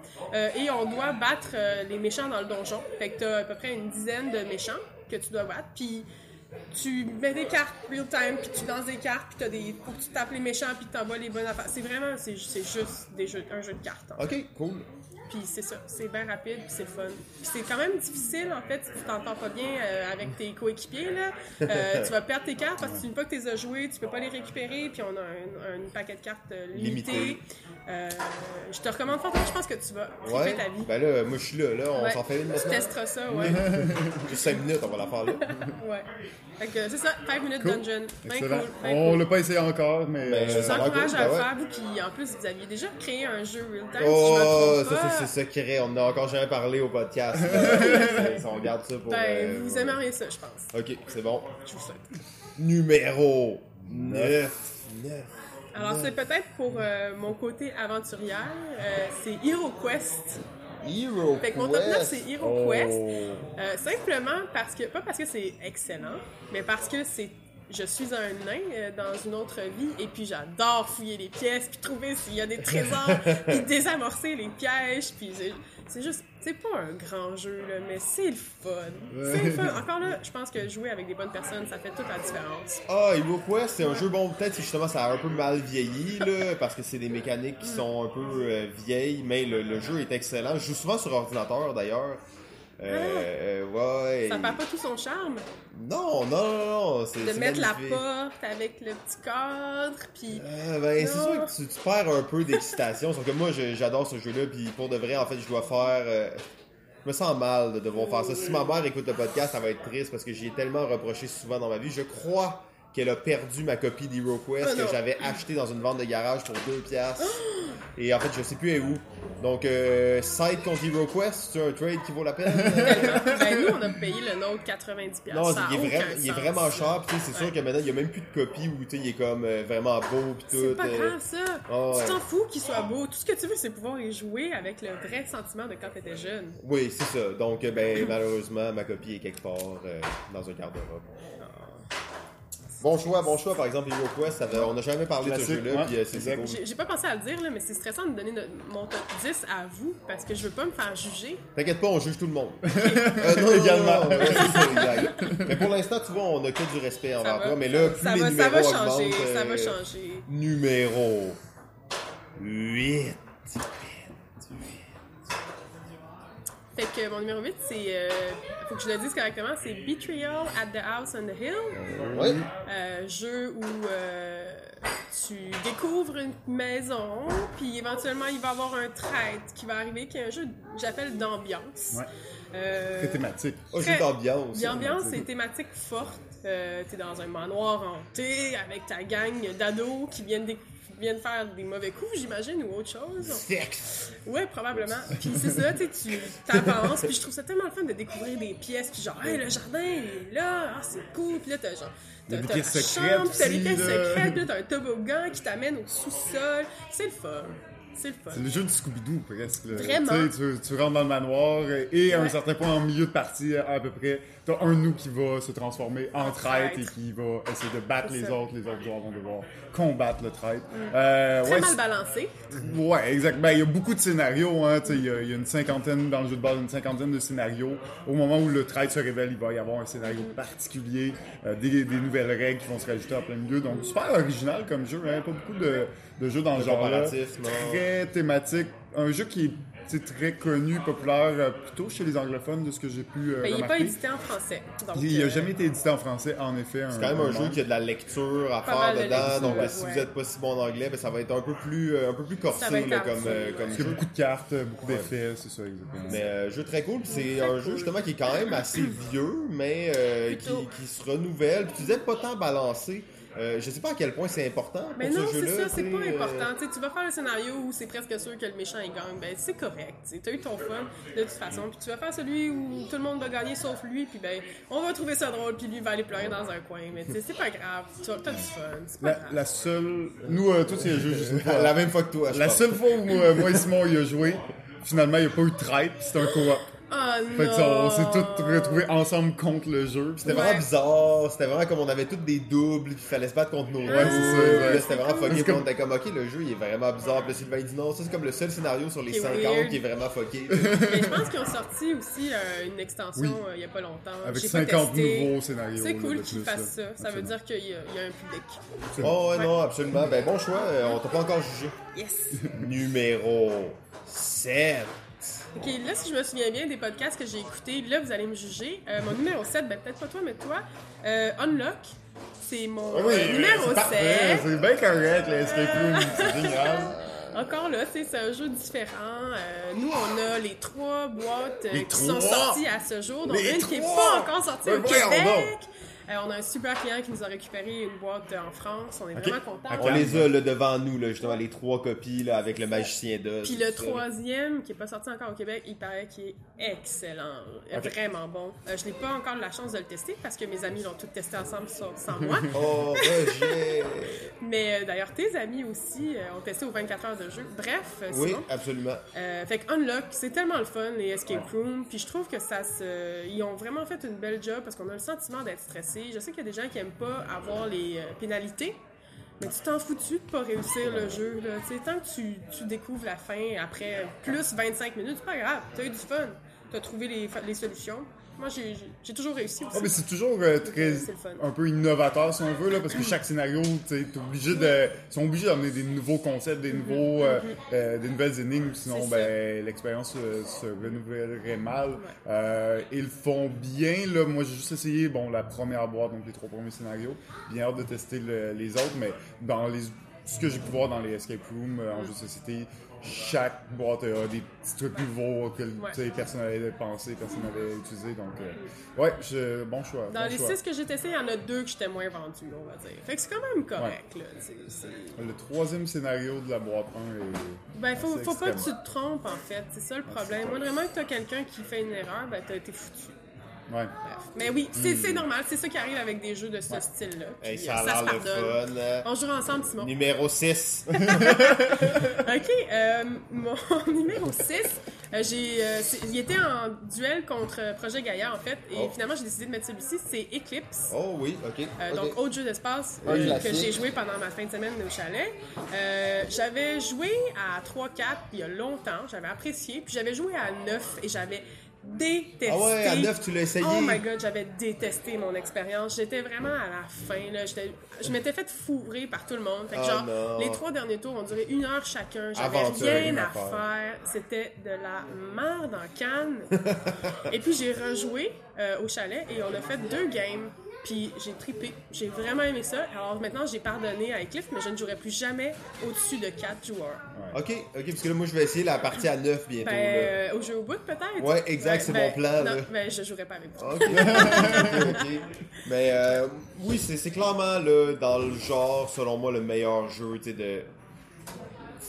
Et on doit battre les méchants dans le donjon. Fait que t'as à peu près une dizaine de méchants que tu dois battre. Puis tu mets des cartes real time, puis tu lances des cartes, puis t'as des... faut que tu tapes les méchants, puis t'envoies les bonnes affaires. C'est vraiment, c'est c'est juste des jeux, un jeu de cartes. en fait. Ok, cool. Puis c'est ça, c'est bien rapide, puis c'est fun. Puis c'est quand même difficile, en fait, si tu t'entends pas bien euh, avec tes coéquipiers, là. Euh, tu vas perdre tes cartes parce que une fois que tu les as jouées, tu peux pas les récupérer, puis on a un, un paquet de cartes euh, limité. Limité. Euh, je te recommande fortement, je pense que tu vas Ouais. ta vie. Ben là, moi, je suis là, là. On Ouais. s'en fait une Tu maintenant. testeras ça, ouais. Juste 5 minutes, on va la faire là. ouais. Fait que c'est ça, 5 minutes Cool. dungeon. Ben cool, ben On cool. l'a pas essayé encore, mais. Ben, Je euh, vous encourage cool, à le ben ouais. faire, vous qui, en plus, vous aviez déjà créé un jeu real time, Oh, si je me ça, c'est secret. On n'a encore jamais parlé au podcast. Euh, on garde ça pour. Ben, euh, vous aimeriez ça, je pense. Ok, c'est bon. Je vous souhaite. Numéro 9. 9. Alors, c'est peut-être pour euh, mon côté aventurière, euh, c'est Hero Quest. Hero Fait que mon top 9, Quest. c'est Hero oh. Quest. Euh, simplement parce que, pas parce que c'est excellent, mais parce que c'est. Je suis un nain euh, dans une autre vie et puis j'adore fouiller les pièces puis trouver s'il y a des trésors puis désamorcer les pièges puis c'est- juste c'est pas un grand jeu là mais c'est le fun. C'est le fun. Encore là je pense que jouer avec des bonnes personnes ça fait toute la différence. Ah, Hero Quest, c'est un jeu bon, peut-être si justement ça a un peu mal vieilli, là, parce que c'est des mécaniques qui sont un peu euh, vieilles, mais le, le jeu est excellent. Je joue souvent sur ordinateur d'ailleurs. Euh, euh, ouais. ça perd pas tout son charme? Non, non, non, non. c'est- de mettre la porte avec le petit cadre puis Euh, ben, c'est sûr que tu, tu perds un peu d'excitation. Sauf que moi, j'adore ce jeu-là. Puis pour de vrai, en fait, je dois faire. euh, je me sens mal de devoir faire ça. Si ma mère écoute le podcast, ça va être triste parce que j'y ai tellement reproché souvent dans ma vie. Je crois qu'elle a perdu ma copie d'Hero Quest Oh non. que j'avais acheté dans une vente de garage pour 2 piastres. Et en fait, je sais plus est où. Donc, euh, side contre Hero Quest, c'est un trade qui vaut la peine. ben nous on a payé le nôtre 90 Non, ça a il est, vraiment, il est sens. vraiment cher. Puis tu c'est sûr que maintenant, il y a même plus de copie où tu sais, il est comme euh, vraiment beau. Puis tout. C'est pas euh, grave ça. Ah. Tu t'en fous qu'il soit beau. Tout ce que tu veux, c'est pouvoir y jouer avec le vrai sentiment de quand t'étais jeune. Oui, c'est ça. Donc, euh, ben, malheureusement, ma copie est quelque part dans un garde-robe. Bon choix, bon choix. Par exemple, Hero Quest, ça on n'a jamais parlé de ce jeu-là, ouais, puis euh, c'est cool. J'ai j'ai pas pensé à le dire, là, mais c'est stressant de donner notre- mon top 10 à vous parce que je veux pas me faire juger. T'inquiète pas, on juge tout le monde. Euh, non, Également. non, non, ouais, ça. Mais pour l'instant, tu vois, on a que du respect Ça envers va, toi. Mais là, plus ça, les va, ça numéros va changer. augmentent, Ça va euh, changer. Numéro 8. Fait que mon numéro 8, c'est. euh, faut que je le dise correctement, c'est Betrayal at the House on the Hill. Euh, jeu où euh, tu découvres une maison, puis éventuellement il va y avoir un traître qui va arriver, qui est un jeu, j'appelle d'ambiance. Ouais. Euh, Très thématique. Oh, jeu d'ambiance. L'ambiance et thématique forte. Euh, T'es dans un manoir hanté avec ta gang d'ados qui viennent, déc- viennent faire des mauvais coups, j'imagine, ou autre chose. Sexe. Ouais, probablement. Puis c'est ça, tu sais, tu t'avances, puis je trouve ça tellement le fun de découvrir des pièces, puis genre, hey, le jardin il est là, ah, c'est cool, puis là, t'as genre. T'as secrètes chambre, t'as secrètes, t'as un toboggan qui t'amène au sous-sol. C'est le fun. C'est le fun. C'est le jeu du Scooby-Doo, presque. là. Vraiment. Tu, rentres dans le manoir et à un certain point, en milieu de partie, à peu près, t'as un nous qui va se transformer en traître et qui va essayer de battre les autres. Les autres joueurs vont devoir combattre le traître. Euh, Très ouais, mal balancé. Ouais, exact. Ben, il y a beaucoup de scénarios, hein. Il y, a- il y a une cinquantaine, dans le jeu de base, une cinquantaine de scénarios. Au moment où le traître se révèle, il va y avoir un scénario particulier, euh, des, des nouvelles règles qui vont se rajouter en plein milieu. Donc, super original comme jeu, hein. Pas beaucoup de, de jeux dans genre-là. comparatif, non. Très thématique. Un jeu qui est très connu, populaire, euh, plutôt chez les anglophones, de ce que j'ai pu euh, Mais il n'est pas édité en français. Donc, Il n'a euh, jamais été édité en français, en effet. C'est quand même un jeu qui a de la lecture à Pas faire de dedans, donc ouais. si vous êtes pas si bon en anglais, ben, ça va être un peu plus, euh, un peu plus corsé là, comme, euh, comme Parce qu'il y a beaucoup de cartes, beaucoup d'effets, c'est ça, exactement. Mais euh, jeu très cool, c'est un jeu justement qui est quand même assez vieux, mais euh, qui se renouvelle. Puis tu disais pas tant balancé. Euh, je sais pas à quel point c'est important pour Mais ce non, c'est ça, c'est pas euh, important. Tu sais, tu vas faire un scénario où c'est presque sûr que le méchant il gagne, ben c'est correct. Tu as eu ton fun de toute façon. Puis tu vas faire celui où tout le monde va gagner sauf lui, puis ben on va trouver ça drôle, puis lui va aller pleurer dans un coin. Mais tu sais, c'est pas grave. Tu as t'as du fun. C'est pas La, grave. la seule. Nous, euh, tous ces jeux. La même fois que toi, La pense. seule fois où euh, moi et Simon y a joué, finalement, il n'y a pas eu de traite, c'était un co-op. Oh Fait que on s'est tous retrouvés ensemble contre le jeu. C'était Ouais. vraiment bizarre, c'était vraiment comme on avait tous des doubles, il fallait se battre contre nos Ouais, c'est ça, c'était vraiment fucké, puis on comme- était comme, ok, le jeu il est vraiment bizarre. Puis Sylvain dit non, ça c'est comme le seul scénario sur les Qui est 50 weird. qui est vraiment fucké. Mais je pense qu'ils ont sorti aussi euh, une extension Oui. euh, il y a pas longtemps. Avec J'ai pas 50 testé. nouveaux scénarios. C'est cool qu'ils fassent ça. Ça veut dire qu'il y, a- il y a un public. Oh ouais, Ouais. non, absolument. Ben bon choix, euh, on t'a pas encore jugé. Yes! Numéro 7. Ok, là, si je me souviens bien des podcasts que j'ai écoutés, là, vous allez me juger. Euh, mon numéro 7, ben peut-être pas toi, mais toi, euh, Unlock, c'est mon Ah oui, euh, numéro c'est parfait, 7. C'est bien correct, génial. Encore là, c'est un jeu différent. Nous, on a les trois boîtes Les qui sont sorties à ce jour, dont Les une qui n'est pas encore sortie Ben au Québec. donc. Euh, on a un super client qui nous a récupéré une boîte euh, en France. On est vraiment contents. On les a là, devant nous, là, justement, les trois copies là, avec le magicien d'Oz. Puis le troisième, qui est pas sorti encore au Québec, il paraît qu'il est excellent. Ok. Vraiment bon. Euh, je n'ai pas encore la chance de le tester parce que mes amis l'ont tout testé ensemble sans, sans moi. Oh, Roger! Mais euh, d'ailleurs, tes amis aussi euh, ont testé aux 24 heures de jeu. Bref, euh, oui, sinon, absolument. euh, fait que Unlock, c'est tellement le fun, les escape rooms. Puis je trouve que ça se. Ils ont vraiment fait une belle job parce qu'on a le sentiment d'être stressé. Je sais qu'il y a des gens qui aiment pas avoir les euh, pénalités. Mais tu t'en fous-tu de pas réussir le jeu, là? Tu sais, tant que tu, tu découvres la fin après plus 25 minutes, c'est pas grave. T'as eu du fun. T'as trouvé les, fa- les solutions. Moi, j'ai toujours réussi aussi. Ah, mais c'est toujours euh, très un peu innovateur si on veut là parce que chaque scénario tu obligé de ils sont obligés d'amener des nouveaux concepts des nouveaux euh, euh, des nouvelles énigmes sinon ben l'expérience se renouvellerait mal. Ils le font bien là. Moi j'ai juste essayé bon la première boîte donc les trois premiers scénarios. Bien hâte de tester le- les autres mais dans les ce que j'ai pu voir dans les escape rooms en jeu de société chaque boîte a des petits trucs nouveaux que tu personne n'avait pensé, personne n'avait utilisé. Donc, euh, ouais, je- bon choix. Dans bon les choix. six que j'ai testés, il y en a deux que j'étais moins vendu, on va dire. Fait que c'est quand même correct, là. Le troisième scénario de la boîte 1 est. Ben, faut, pas que tu te trompes, en fait. C'est ça le problème. Moi, vraiment, que t'as quelqu'un qui fait une erreur, ben, t'as été foutu. Ouais. Mais oui, c'est c'est normal. C'est ça qui arrive avec des jeux de ce style-là. Hey, ça euh, a se l'air le fun. euh, On joue ensemble, Simon. Numéro 6. OK, euh, mon numéro 6, euh, j'ai, euh, il était en duel contre Projet Gaïa, en fait, et Oh. finalement, j'ai décidé de mettre celui-ci, c'est Eclipse. Oh oui, ok. Euh. Donc, autre jeu d'espace euh, que j'ai joué pendant ma fin de semaine au chalet. Euh, j'avais joué à 3-4 il y a longtemps, j'avais apprécié, puis j'avais joué à 9 et j'avais détesté. Ah ouais, à 9, tu l'as essayé. Oh my god, j'avais détesté mon expérience. J'étais vraiment à la fin. Là. Je m'étais fait fourrer par tout le monde. Fait que Oh genre, non. les trois derniers tours ont duré une heure chacun. J'avais rien à faire. C'était de la merde en canne. et puis j'ai rejoué euh, au chalet et on a fait deux games. Puis j'ai trippé. J'ai vraiment aimé ça. Alors maintenant, j'ai pardonné à Eclipse, mais je ne jouerai plus jamais au-dessus de quatre joueurs. Ok, ok, parce que là, moi, je vais essayer la partie à 9 bientôt. Ben, là. euh, au jeu au bout, peut-être? Ouais, exact, c'est ben, mon plan, Non, là. ben, je jouerai pas avec vous. Ok, ok, ok. Mais euh, oui, c'est clairement là, dans le genre, selon moi, le meilleur jeu tu sais, de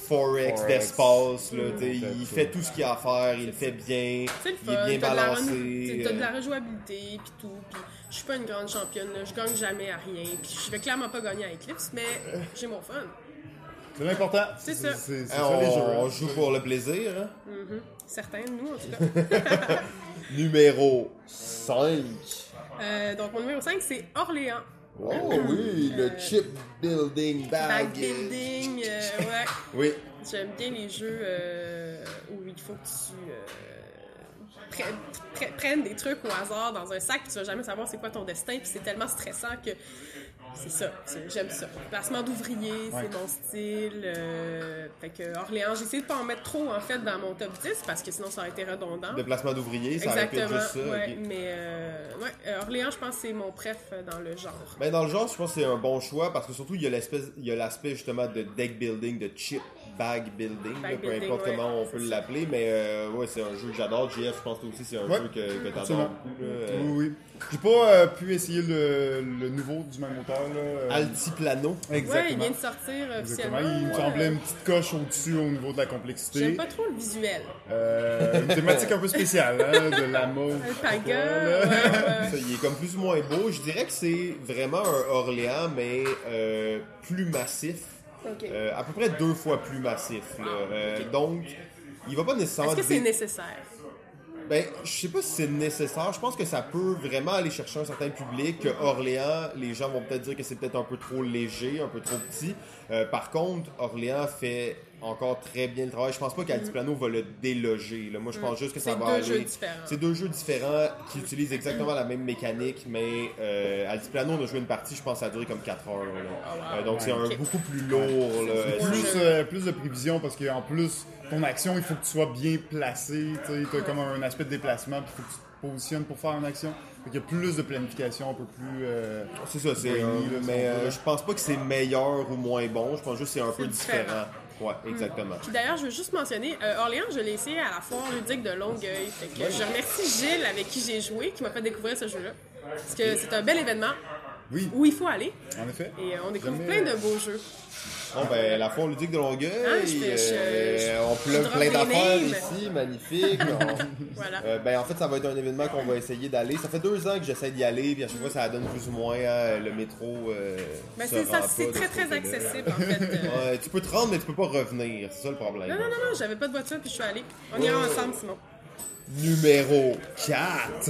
Forex, d'espace. là, tu sais, Mm. Il fait tout ce qu'il a à faire, il le fait bien, C'est le il est fun, bien t'as de, la balancé. t'as de la euh, rejouabilité, puis tout. Puis je suis pas une grande championne, là, je gagne jamais à rien. Puis je vais clairement pas gagner à Eclipse, mais j'ai mon fun. C'est l'important. C'est ça. C'est c'est Hein, ça les jeux. on, hein. on joue pour le plaisir. hein. Certains de nous, en tout cas. Numéro 5. Euh, donc, mon numéro 5, c'est Orléans. Oh oui, le chip building bag. Bag building, euh, ouais. Oui. J'aime bien les jeux euh, où il faut que tu euh, prennes, pre- prennes des trucs au hasard dans un sac, tu vas jamais savoir c'est quoi ton destin, puis c'est tellement stressant que c'est ça. J'aime ça. Placement d'ouvriers, Ouais. c'est mon style. euh, fait que Orléans, j'ai essayé de pas en mettre trop en fait dans mon top 10 parce que sinon ça aurait été redondant. De placement d'ouvriers, ça aurait Exactement. juste ça. ouais. Mais euh, ouais, euh, Orléans, je pense que c'est mon préf dans le genre. Ben, dans le genre, je pense que c'est un bon choix parce que surtout, il y a l'espèce, il y a l'aspect justement de deck building, de chip bag building, Bag là, peu building, importe ouais. comment on peut l'appeler, mais euh, ouais, c'est un jeu que j'adore. JF, je pense que toi aussi, c'est un Ouais. jeu que, que t'adores beaucoup. Euh, Oui, oui. J'ai pas euh, pu essayer le, le nouveau du même auteur. Là. euh, Altiplano. Ouais, il Exactement. vient de sortir Exactement. officiellement. Il me Ouais. semblait une petite coche au-dessus au niveau de la complexité. J'aime pas trop le visuel. Euh, une thématique un peu spéciale, hein, de la mauve. Alpaga. Ça, il est comme plus ou moins beau. Je dirais que c'est vraiment un Orléans, mais euh, plus massif. Euh, à peu près deux fois plus massif. là. Euh, Donc, il va pas nécessairement... Est-ce que c'est dé- nécessaire? Ben, je sais pas si c'est nécessaire. Je pense que ça peut vraiment aller chercher un certain public. Que Orléans, les gens vont peut-être dire que c'est peut-être un peu trop léger, un peu trop petit. Euh, par contre, Orléans fait encore très bien le travail. Je pense pas qu'Altiplano va le déloger. là. Moi, je pense juste que ça Mm. C'est va deux aller. jeux différents. C'est deux jeux différents qui utilisent exactement la même mécanique, mais euh, Altiplano, on a joué une partie, je pense, ça a duré comme 4 heures. là. Oh, wow. Euh, donc, c'est un beaucoup plus lourd. là. Plus, euh, plus de prévision parce qu'en plus, ton action, il faut que tu sois bien placé. Tu as comme un aspect de déplacement, puis il faut que tu te positionnes pour faire une action. Il y a plus de planification, un peu plus. euh, C'est ça, c'est si mais euh, je pense pas que c'est meilleur ou moins bon. Je pense juste que c'est un peu différent. différent. Ouais, exactement. Puis d'ailleurs, je veux juste mentionner, euh, Orléans, je l'ai essayé à la foire ludique de Longueuil. Fait que je remercie Gilles avec qui j'ai joué, qui m'a fait découvrir ce jeu-là. Parce que c'est un bel événement Oui, où il faut aller en effet. et euh, on découvre Jamais- plein de beaux jeux. Bon, ben, la foire ludique de Longueuil, Ah, je fais- je- euh, je- on drop plein d'affaires ici, magnifique. On- Voilà. Euh, ben, en fait, ça va être un événement qu'on va essayer d'aller. Ça fait deux ans que j'essaie d'y aller, puis à chaque fois, ça donne plus ou moins hein, le métro. Euh, Ben, c'est très très accessible en fait. euh. Ouais, tu peux te rendre, mais tu peux pas revenir. C'est ça le problème. Non, non, non, non, j'avais pas de voiture puis je suis allée. On ira Ouais. ensemble sinon. Numéro 4.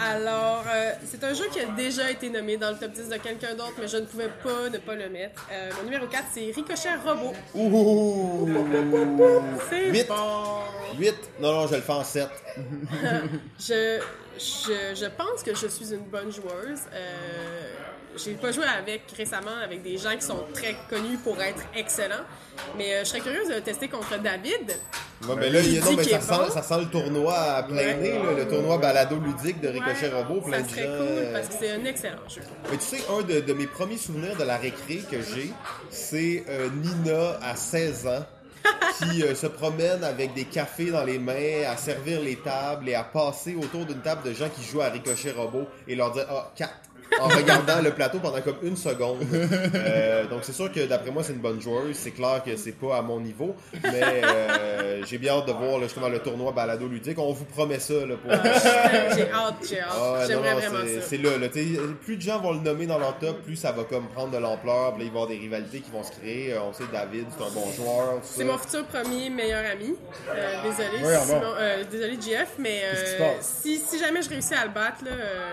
Alors, euh, c'est un jeu qui a déjà été nommé dans le top 10 de quelqu'un d'autre, mais je ne pouvais pas ne pas le mettre. Euh, mon numéro 4, c'est Ricochet Robot. Ouh! C'est Huit. bon! 8. Non, non, je le fais en 7. Je, je, je pense que je suis une bonne joueuse. Euh, j'ai pas joué avec récemment avec des gens qui sont très connus pour être excellents, mais euh, je serais curieuse de le tester contre David. Ouais, mais là, il y a- non, dis mais qu'il ça sent, bon. ça sent le tournoi à plein Ouais. nez, là, le tournoi balado ludique de Ricochet Ouais, Robot. Plein ça de serait gens, cool euh, parce que c'est un excellent jeu. Mais tu sais, un de, de mes premiers souvenirs de la récré que j'ai, c'est euh, Nina à 16 ans qui euh, se promène avec des cafés dans les mains, à servir les tables et à passer autour d'une table de gens qui jouent à Ricochet Robot et leur dire Ah, 4 en regardant le plateau pendant comme une seconde. Euh, donc c'est sûr que d'après moi c'est une bonne joueuse. C'est clair que c'est pas à mon niveau, mais euh, j'ai bien hâte de voir là, justement le tournoi balado ludique. On vous promet ça là, pour. j'ai hâte, j'ai hâte. Ah J'aimerais non, non, vraiment c'est- ça. C'est là, Plus de gens vont le nommer dans leur top, plus ça va comme prendre de l'ampleur. Là, il va y avoir des rivalités qui vont se créer. Euh, On sait David, c'est un bon joueur. C'est mon futur premier meilleur ami. Euh, désolé, Ouais, sinon, bon. euh, désolé JF, mais euh, si, si jamais je réussis à le battre, là, euh,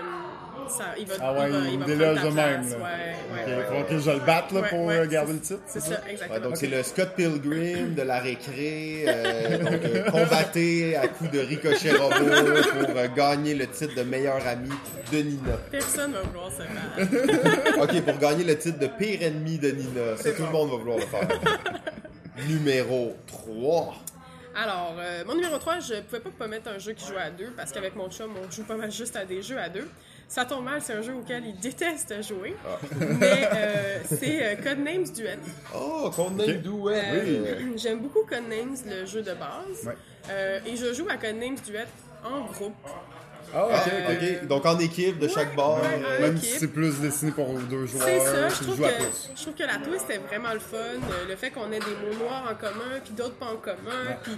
ça, il va, Ah ouais, il va, il va déloge prendre de même, place. là. Ouais, ouais, Ok, ouais. Il faudra que je le batte là, Ouais, pour ouais, garder le titre. C'est ça, Ouais, exactement. donc c'est le Scott Pilgrim de la récré. euh, donc euh, combatté à coups de ricochet robot pour euh, gagner le titre de meilleur ami de Nina. Personne va vouloir se battre. Ok, pour gagner le titre de pire ennemi de Nina. Ça, C'est tout le monde va vouloir le faire. Numéro 3. Alors, euh, mon numéro 3, je pouvais pas pas mettre un jeu qui joue à deux parce qu'avec mon chum, on joue pas mal juste à des jeux à deux. Ça tombe mal, c'est un jeu auquel il déteste jouer. Ah. Mais euh, c'est euh, Codenames Duet. Oh, Codename Ok. Duet. Euh, J'aime beaucoup Codenames, le jeu de base. Ouais. Euh, et je joue à Codenames Duet en groupe. Ah, ok, Ah, ok. ok, donc en équipe de chaque bord. ouais, Même équipe. si c'est plus destiné pour deux joueurs, C'est ça, je trouve, que, plus. je trouve que la twist est vraiment le fun. Euh, Le fait qu'on ait des mots noirs en commun, puis d'autres pas en commun, puis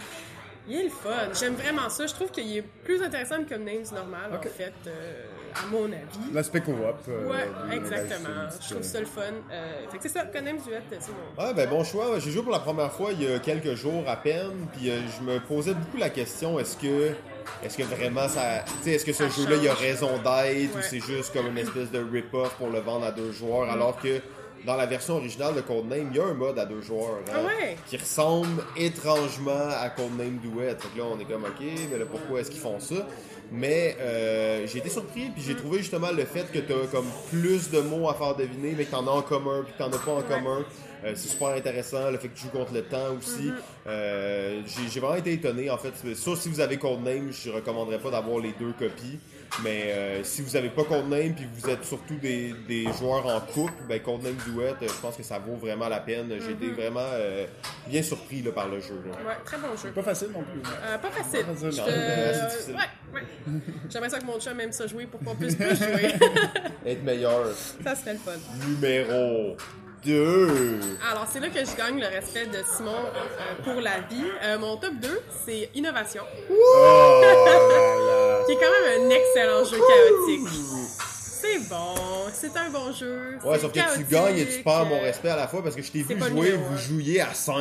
Il est le fun. J'aime vraiment ça. Je trouve qu'il est plus intéressant que Names normal, en fait, euh, à mon avis. L'aspect coop. euh, Ouais, exactement. Je trouve ça le fun. Euh, fait que c'est ça, Conames Duet, c'est mon. Ouais, ben bon choix. J'ai joué pour la première fois il y a quelques jours à peine, puis euh, je me posais beaucoup la question est-ce que est-ce que vraiment ça, tu sais, est-ce que ce jeu-là il y a raison d'être ou c'est juste comme une espèce de rip-off pour le vendre à deux joueurs, alors que dans la version originale de Codename, il y a un mode à deux joueurs hein, Ah ouais? qui ressemble étrangement à Codename Duet. Fait que là, on est comme ok, mais là pourquoi est-ce qu'ils font ça? Mais euh, j'ai été surpris, puis j'ai trouvé justement le fait que tu as comme plus de mots à faire deviner, mais que tu en as en commun, puis que tu n'en as pas en commun. Euh, c'est super intéressant, le fait que tu joues contre le temps aussi. Euh, j'ai j'ai vraiment été étonné, en fait. Sauf si vous avez Codename, je ne recommanderais pas d'avoir les deux copies. Mais euh, si vous n'avez pas Codename, puis vous êtes surtout des, des joueurs en couple, ben Codename Duet, euh, je pense que ça vaut vraiment la peine. J'ai été vraiment euh, bien surpris là, par le jeu. là. Ouais, très bon jeu. Pas facile non plus. Euh, pas facile. Pas facile, Je Ouais, c'est difficile. Ouais, ouais. J'aimerais ça que mon chat aime ça jouer pour qu'on puisse plus jouer. Être meilleur. ça serait le fun. Numéro 2. Alors, c'est là que je gagne le respect de Simon euh, pour la vie. Euh, mon top 2, c'est Innovation, Oh qui est quand même un excellent jeu chaotique. C'est bon, c'est un bon jeu. Ouais, sauf que tu gagnes et tu perds mon respect à la fois parce que je t'ai vu jouer, vous jouiez à 5.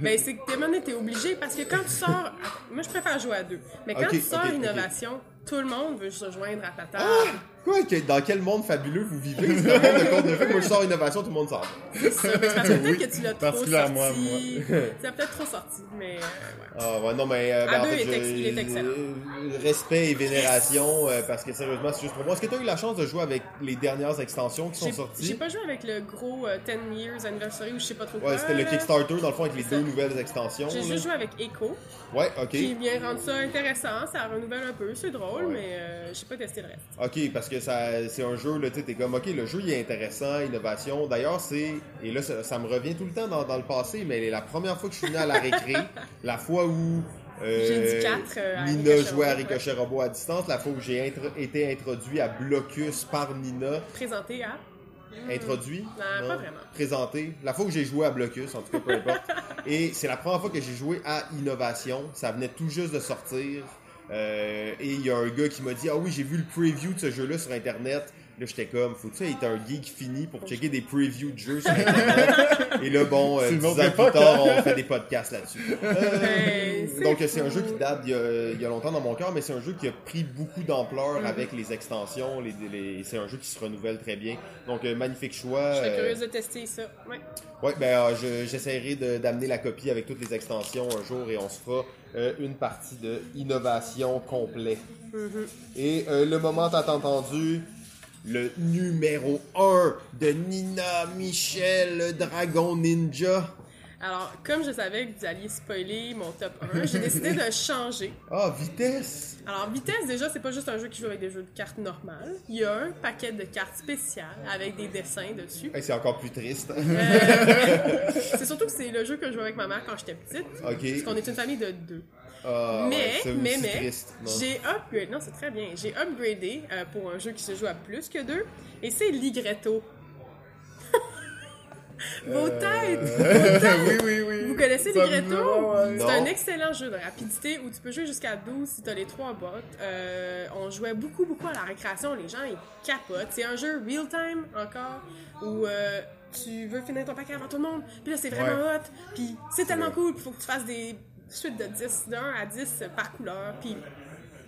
Ben, c'est que Demon était obligé parce que quand tu sors. Moi, je préfère jouer à deux. Mais quand tu sors. Innovation, tout le monde veut se joindre à ta table. Quoi? que- dans quel monde fabuleux vous vivez? C'est un monde de conte de fées? Moi, je sors innovation, tout le monde sort. C'est ça. Mais c'est parce que peut-être Oui, que tu l'as trop particulièrement sorti. Ça a peut-être trop sorti, mais euh, ouais. Ah ouais, non, mais euh, ben, en deux, fait, il est ex- je- il est excellent. euh, respect et vénération, euh, parce que sérieusement, c'est juste pour moi. Est-ce que tu as eu la chance de jouer avec les dernières extensions qui sont J'ai- J'ai sorties? pas joué avec le gros euh, 10 Years Anniversary ou je sais pas trop quoi. Ouais, c'était le. Kickstarter, dans le fond, avec les deux nouvelles extensions. J'ai juste joué avec Echo, Ouais, ok. qui vient rendre ça intéressant, ça renouvelle un peu, c'est drôle, Ouais. mais euh, j'ai pas testé le reste. Ok, parce que ça, c'est un jeu, là, tu t'es comme, ok, le jeu il est intéressant, innovation. D'ailleurs, c'est, et là, ça, ça me revient tout le temps dans, dans le passé, mais la première fois que je suis venu à la récré, la fois où euh, J'ai dit quatre, euh, à Nina jouait à Ricochet Robot à distance, la fois où j'ai intro- été introduit à Blocus par Nina, Présenté à? introduit, Non, pas vraiment. présenté, la fois où j'ai joué à Blocus, en tout cas, peu importe. et c'est la première fois que j'ai joué à Innovation, ça venait tout juste de sortir. Euh, et il y a un gars qui m'a dit Ah oui, j'ai vu le preview de ce jeu-là sur Internet. Là, j'étais comme, faut-tu être un geek fini pour checker des previews de jeux sur Internet? et là, bon, euh, C'est une dix autre ans époque, plus tard, hein? on fait des podcasts là-dessus. Euh, donc, c'est un jeu qui date il y, a, il y a longtemps dans mon cœur, mais c'est un jeu qui a pris beaucoup d'ampleur Mm-hmm. avec les extensions. Les, les- c'est un jeu qui se renouvelle très bien. Donc, euh, magnifique choix. Je serais euh, curieuse de tester ça. Ouais. Ouais, ben euh, je- j'essaierai de- d'amener la copie avec toutes les extensions un jour et on se fera euh, une partie de innovation complet. Et euh, le moment t'as entendu, le numéro 1 de Nina Michel, le dragon ninja. Alors, comme je savais que vous alliez spoiler mon top 1, j'ai décidé de changer. Ah, vitesse! Alors, Vitesse, déjà, c'est pas juste un jeu qui joue avec des jeux de cartes normales. Il y a un paquet de cartes spéciales avec des dessins dessus. C'est encore plus triste. C'est surtout que c'est le jeu que je jouais avec ma mère quand j'étais petite. Parce ok. qu'on est une famille de deux. Ah, mais, ouais, mais, mais, j'ai upgradé. Non, c'est très bien. J'ai upgradé euh, pour un jeu qui se joue à plus que deux. Et c'est Ligretto. Vos têtes! oui, oui, oui. Vous connaissez Ça Ligretto? ouais. C'est un excellent jeu de rapidité où tu peux jouer jusqu'à 12 si tu as les trois bottes. Euh, on jouait beaucoup, beaucoup à la récréation. Les gens, ils capotent. C'est un jeu real-time encore où euh, tu veux finir ton paquet avant tout le monde. Puis là, c'est vraiment hot. Puis c'est tellement cool. Il faut que tu fasses des suites de 10, de 1 à 10 par couleur. Puis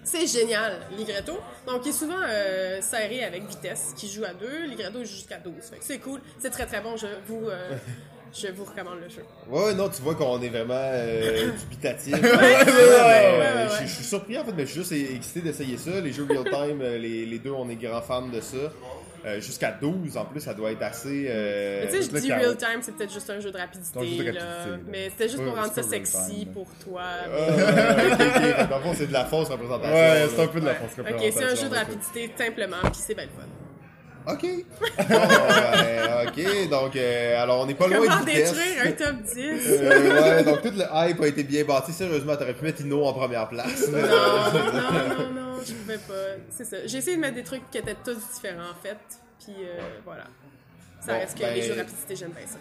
c'est génial, Ligretto. Donc, il est souvent euh, serré avec vitesse, qui joue à 2. Ligretto joue jusqu'à 12. Fait que c'est cool. C'est très, très bon. Je vous, euh, je vous recommande le jeu. Ouais, non, tu vois qu'on est vraiment euh, dubitatif. ouais, Mais, ouais, ouais, ouais. Je je suis surpris en fait, mais je suis juste excité d'essayer ça. Les jeux real time, euh, les, les deux, on est grands fans de ça. Euh, Jusqu'à 12 en plus, ça doit être assez. euh, Mais tu sais, je dis real time, c'est peut-être juste un jeu de rapidité, jeu de là. rapidité, là. Mais c'était juste pour rendre ça sexy pour toi. euh, ok, ok. Dans le fond, c'est de la fausse représentation. Ouais, c'est un peu de la fausse Ok, représentation. c'est un jeu de rapidité simplement, puis c'est bien le fun. Ok. Ok, donc, euh, alors on n'est pas loin Comment de vitesse. détruire un top 10? Euh, ouais, donc tout le hype a été bien bâti. Sérieusement, t'aurais pu mettre Inno en première place. Non, non, non, non, je pouvais pas. C'est ça. J'ai essayé de mettre des trucs qui étaient tous différents, en fait. Puis euh, voilà. Ça Bon, reste que ben- les jeux de rapidité, j'aime bien ça.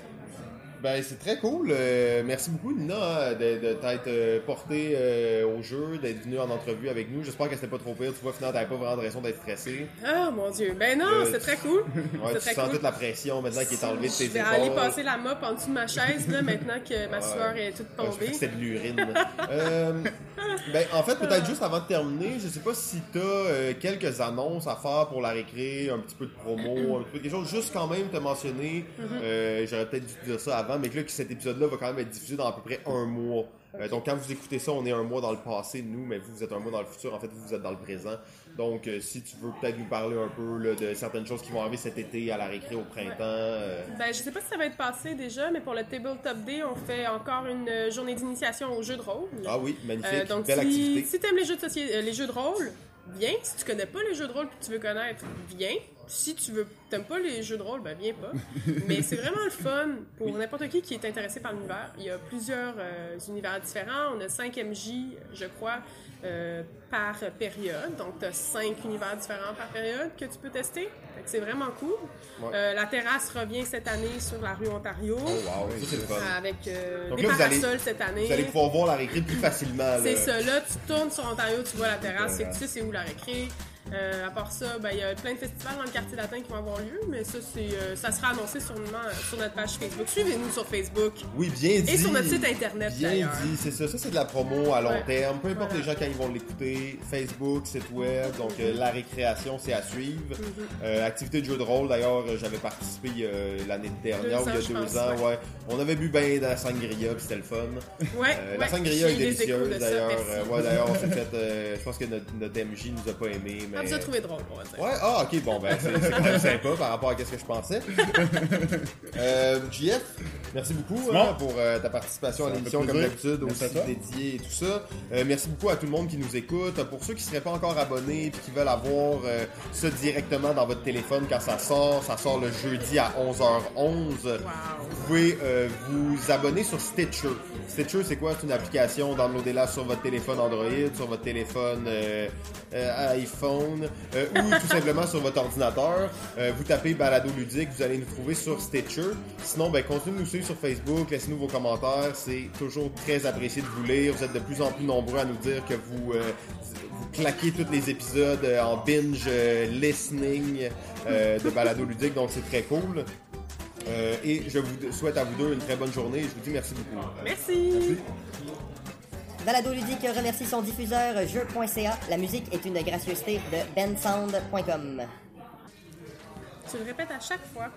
Ben, c'est très cool. Euh, merci beaucoup, Nina, de, de t'être euh, portée euh, au jeu, d'être venue en entrevue avec nous. J'espère que c'était pas trop pire. Tu vois, finalement, t'avais pas vraiment de raison d'être stressé. Ah, mon Dieu. Ben non, c'est très cool. Ouais, c'est tu très sens cool. toute la pression maintenant qui est enlevée de tes Je vais épaules. aller passer la mop en dessous de ma chaise, là, maintenant que ma sueur est toute tombée. c'était de l'urine. Ben, en fait, peut-être juste avant de terminer, je sais pas si t'as quelques annonces à faire pour la récré, un petit peu de promo, un petit peu de quelque chose, juste quand même te mentionner. euh, J'aurais peut-être dû te dire ça avant, mais que là, que cet épisode-là va quand même être diffusé dans à peu près un mois. Euh, donc, quand vous écoutez ça, on est un mois dans le passé, nous, mais vous, vous êtes un mois dans le futur. En fait, vous, vous êtes dans le présent. Donc, euh, si tu veux peut-être nous parler un peu là, de certaines choses qui vont arriver cet été à la récré au printemps. euh, Ben, je sais pas si ça va être passé déjà, mais pour le Tabletop Day, on fait encore une euh, journée d'initiation au jeu de rôle. Ah oui, magnifique, donc, belle si, activité. si t'aimes les jeux de société, les jeux de rôle, viens. Si tu connais pas les jeux de rôle que tu veux connaître, viens. Si tu veux, t'aimes pas les jeux de rôle, ben viens pas. Mais c'est vraiment le fun pour n'importe qui qui est intéressé par l'univers. Il y a plusieurs euh, univers différents. On a 5 MJ, je crois, euh, par période. Donc, tu as 5 univers différents par période que tu peux tester. Que C'est vraiment cool. Ouais. Euh, la terrasse revient cette année sur la rue Ontario. Oh wow, ça c'est fun. Avec Donc des là, allez- parasols cette année. Vous allez pouvoir voir la récré plus facilement. C'est ça, là, tu tournes sur Ontario, tu vois la terrasse, c'est tu sais c'est où la récré. Euh, à part ça, ben, il y a plein de festivals dans le quartier latin qui vont avoir lieu, mais ça, c'est, euh, ça sera annoncé sûrement euh, sur notre page Facebook. Suivez-nous sur Facebook Oui, bien dit. et sur notre site internet Bien d'ailleurs. dit, c'est ça. Ça, c'est de la promo à long Ouais. terme. Peu importe les gens quand ils vont l'écouter. Facebook, site web. Donc, euh, la récréation, c'est à suivre. Mm-hmm. Activité de jeu de rôle, d'ailleurs, j'avais participé l'année dernière, ou il y a deux pense, ans. ouais. On avait bu ben de la sangria, puis c'était le fun. Ouais, la sangria est délicieuse, d'ailleurs. d'ailleurs, on s'est fait. je pense que notre, notre MJ nous a pas aimé. Mais... Ah, vous avez trouvé drôle, on va dire. Ouais, ah, ok, bon, ben, c'est quand même sympa par rapport à ce que je pensais. euh, JF, merci beaucoup hein, pour euh, ta participation à l'émission, comme d'habitude, aussi dédiée et tout ça. Euh, merci beaucoup à tout le monde qui nous écoute. Pour ceux qui ne seraient pas encore abonnés et qui veulent avoir euh, ça directement dans votre téléphone quand ça sort, ça sort le jeudi à 11h11. Vous pouvez euh, vous abonner sur Stitcher. Stitcher, c'est quoi? C'est une application. Downloadez-la sur votre téléphone Android, sur votre téléphone euh, euh, iPhone euh, ou tout simplement sur votre ordinateur. Euh, vous tapez Balado Ludique, vous allez nous trouver sur Stitcher. Sinon, ben, continuez de nous suivre sur Facebook, laissez-nous vos commentaires. C'est toujours très apprécié de vous lire. Vous êtes de plus en plus nombreux à nous dire que vous, euh, vous claquez tous les épisodes en binge listening de Balado Ludique, donc c'est très cool. Et je vous souhaite à vous deux une très bonne journée et je vous dis merci beaucoup. Merci. Balado Ludique remercie son diffuseur jeu.ca. La musique est une gracieuseté de bensound.com. Tu le répètes à chaque fois.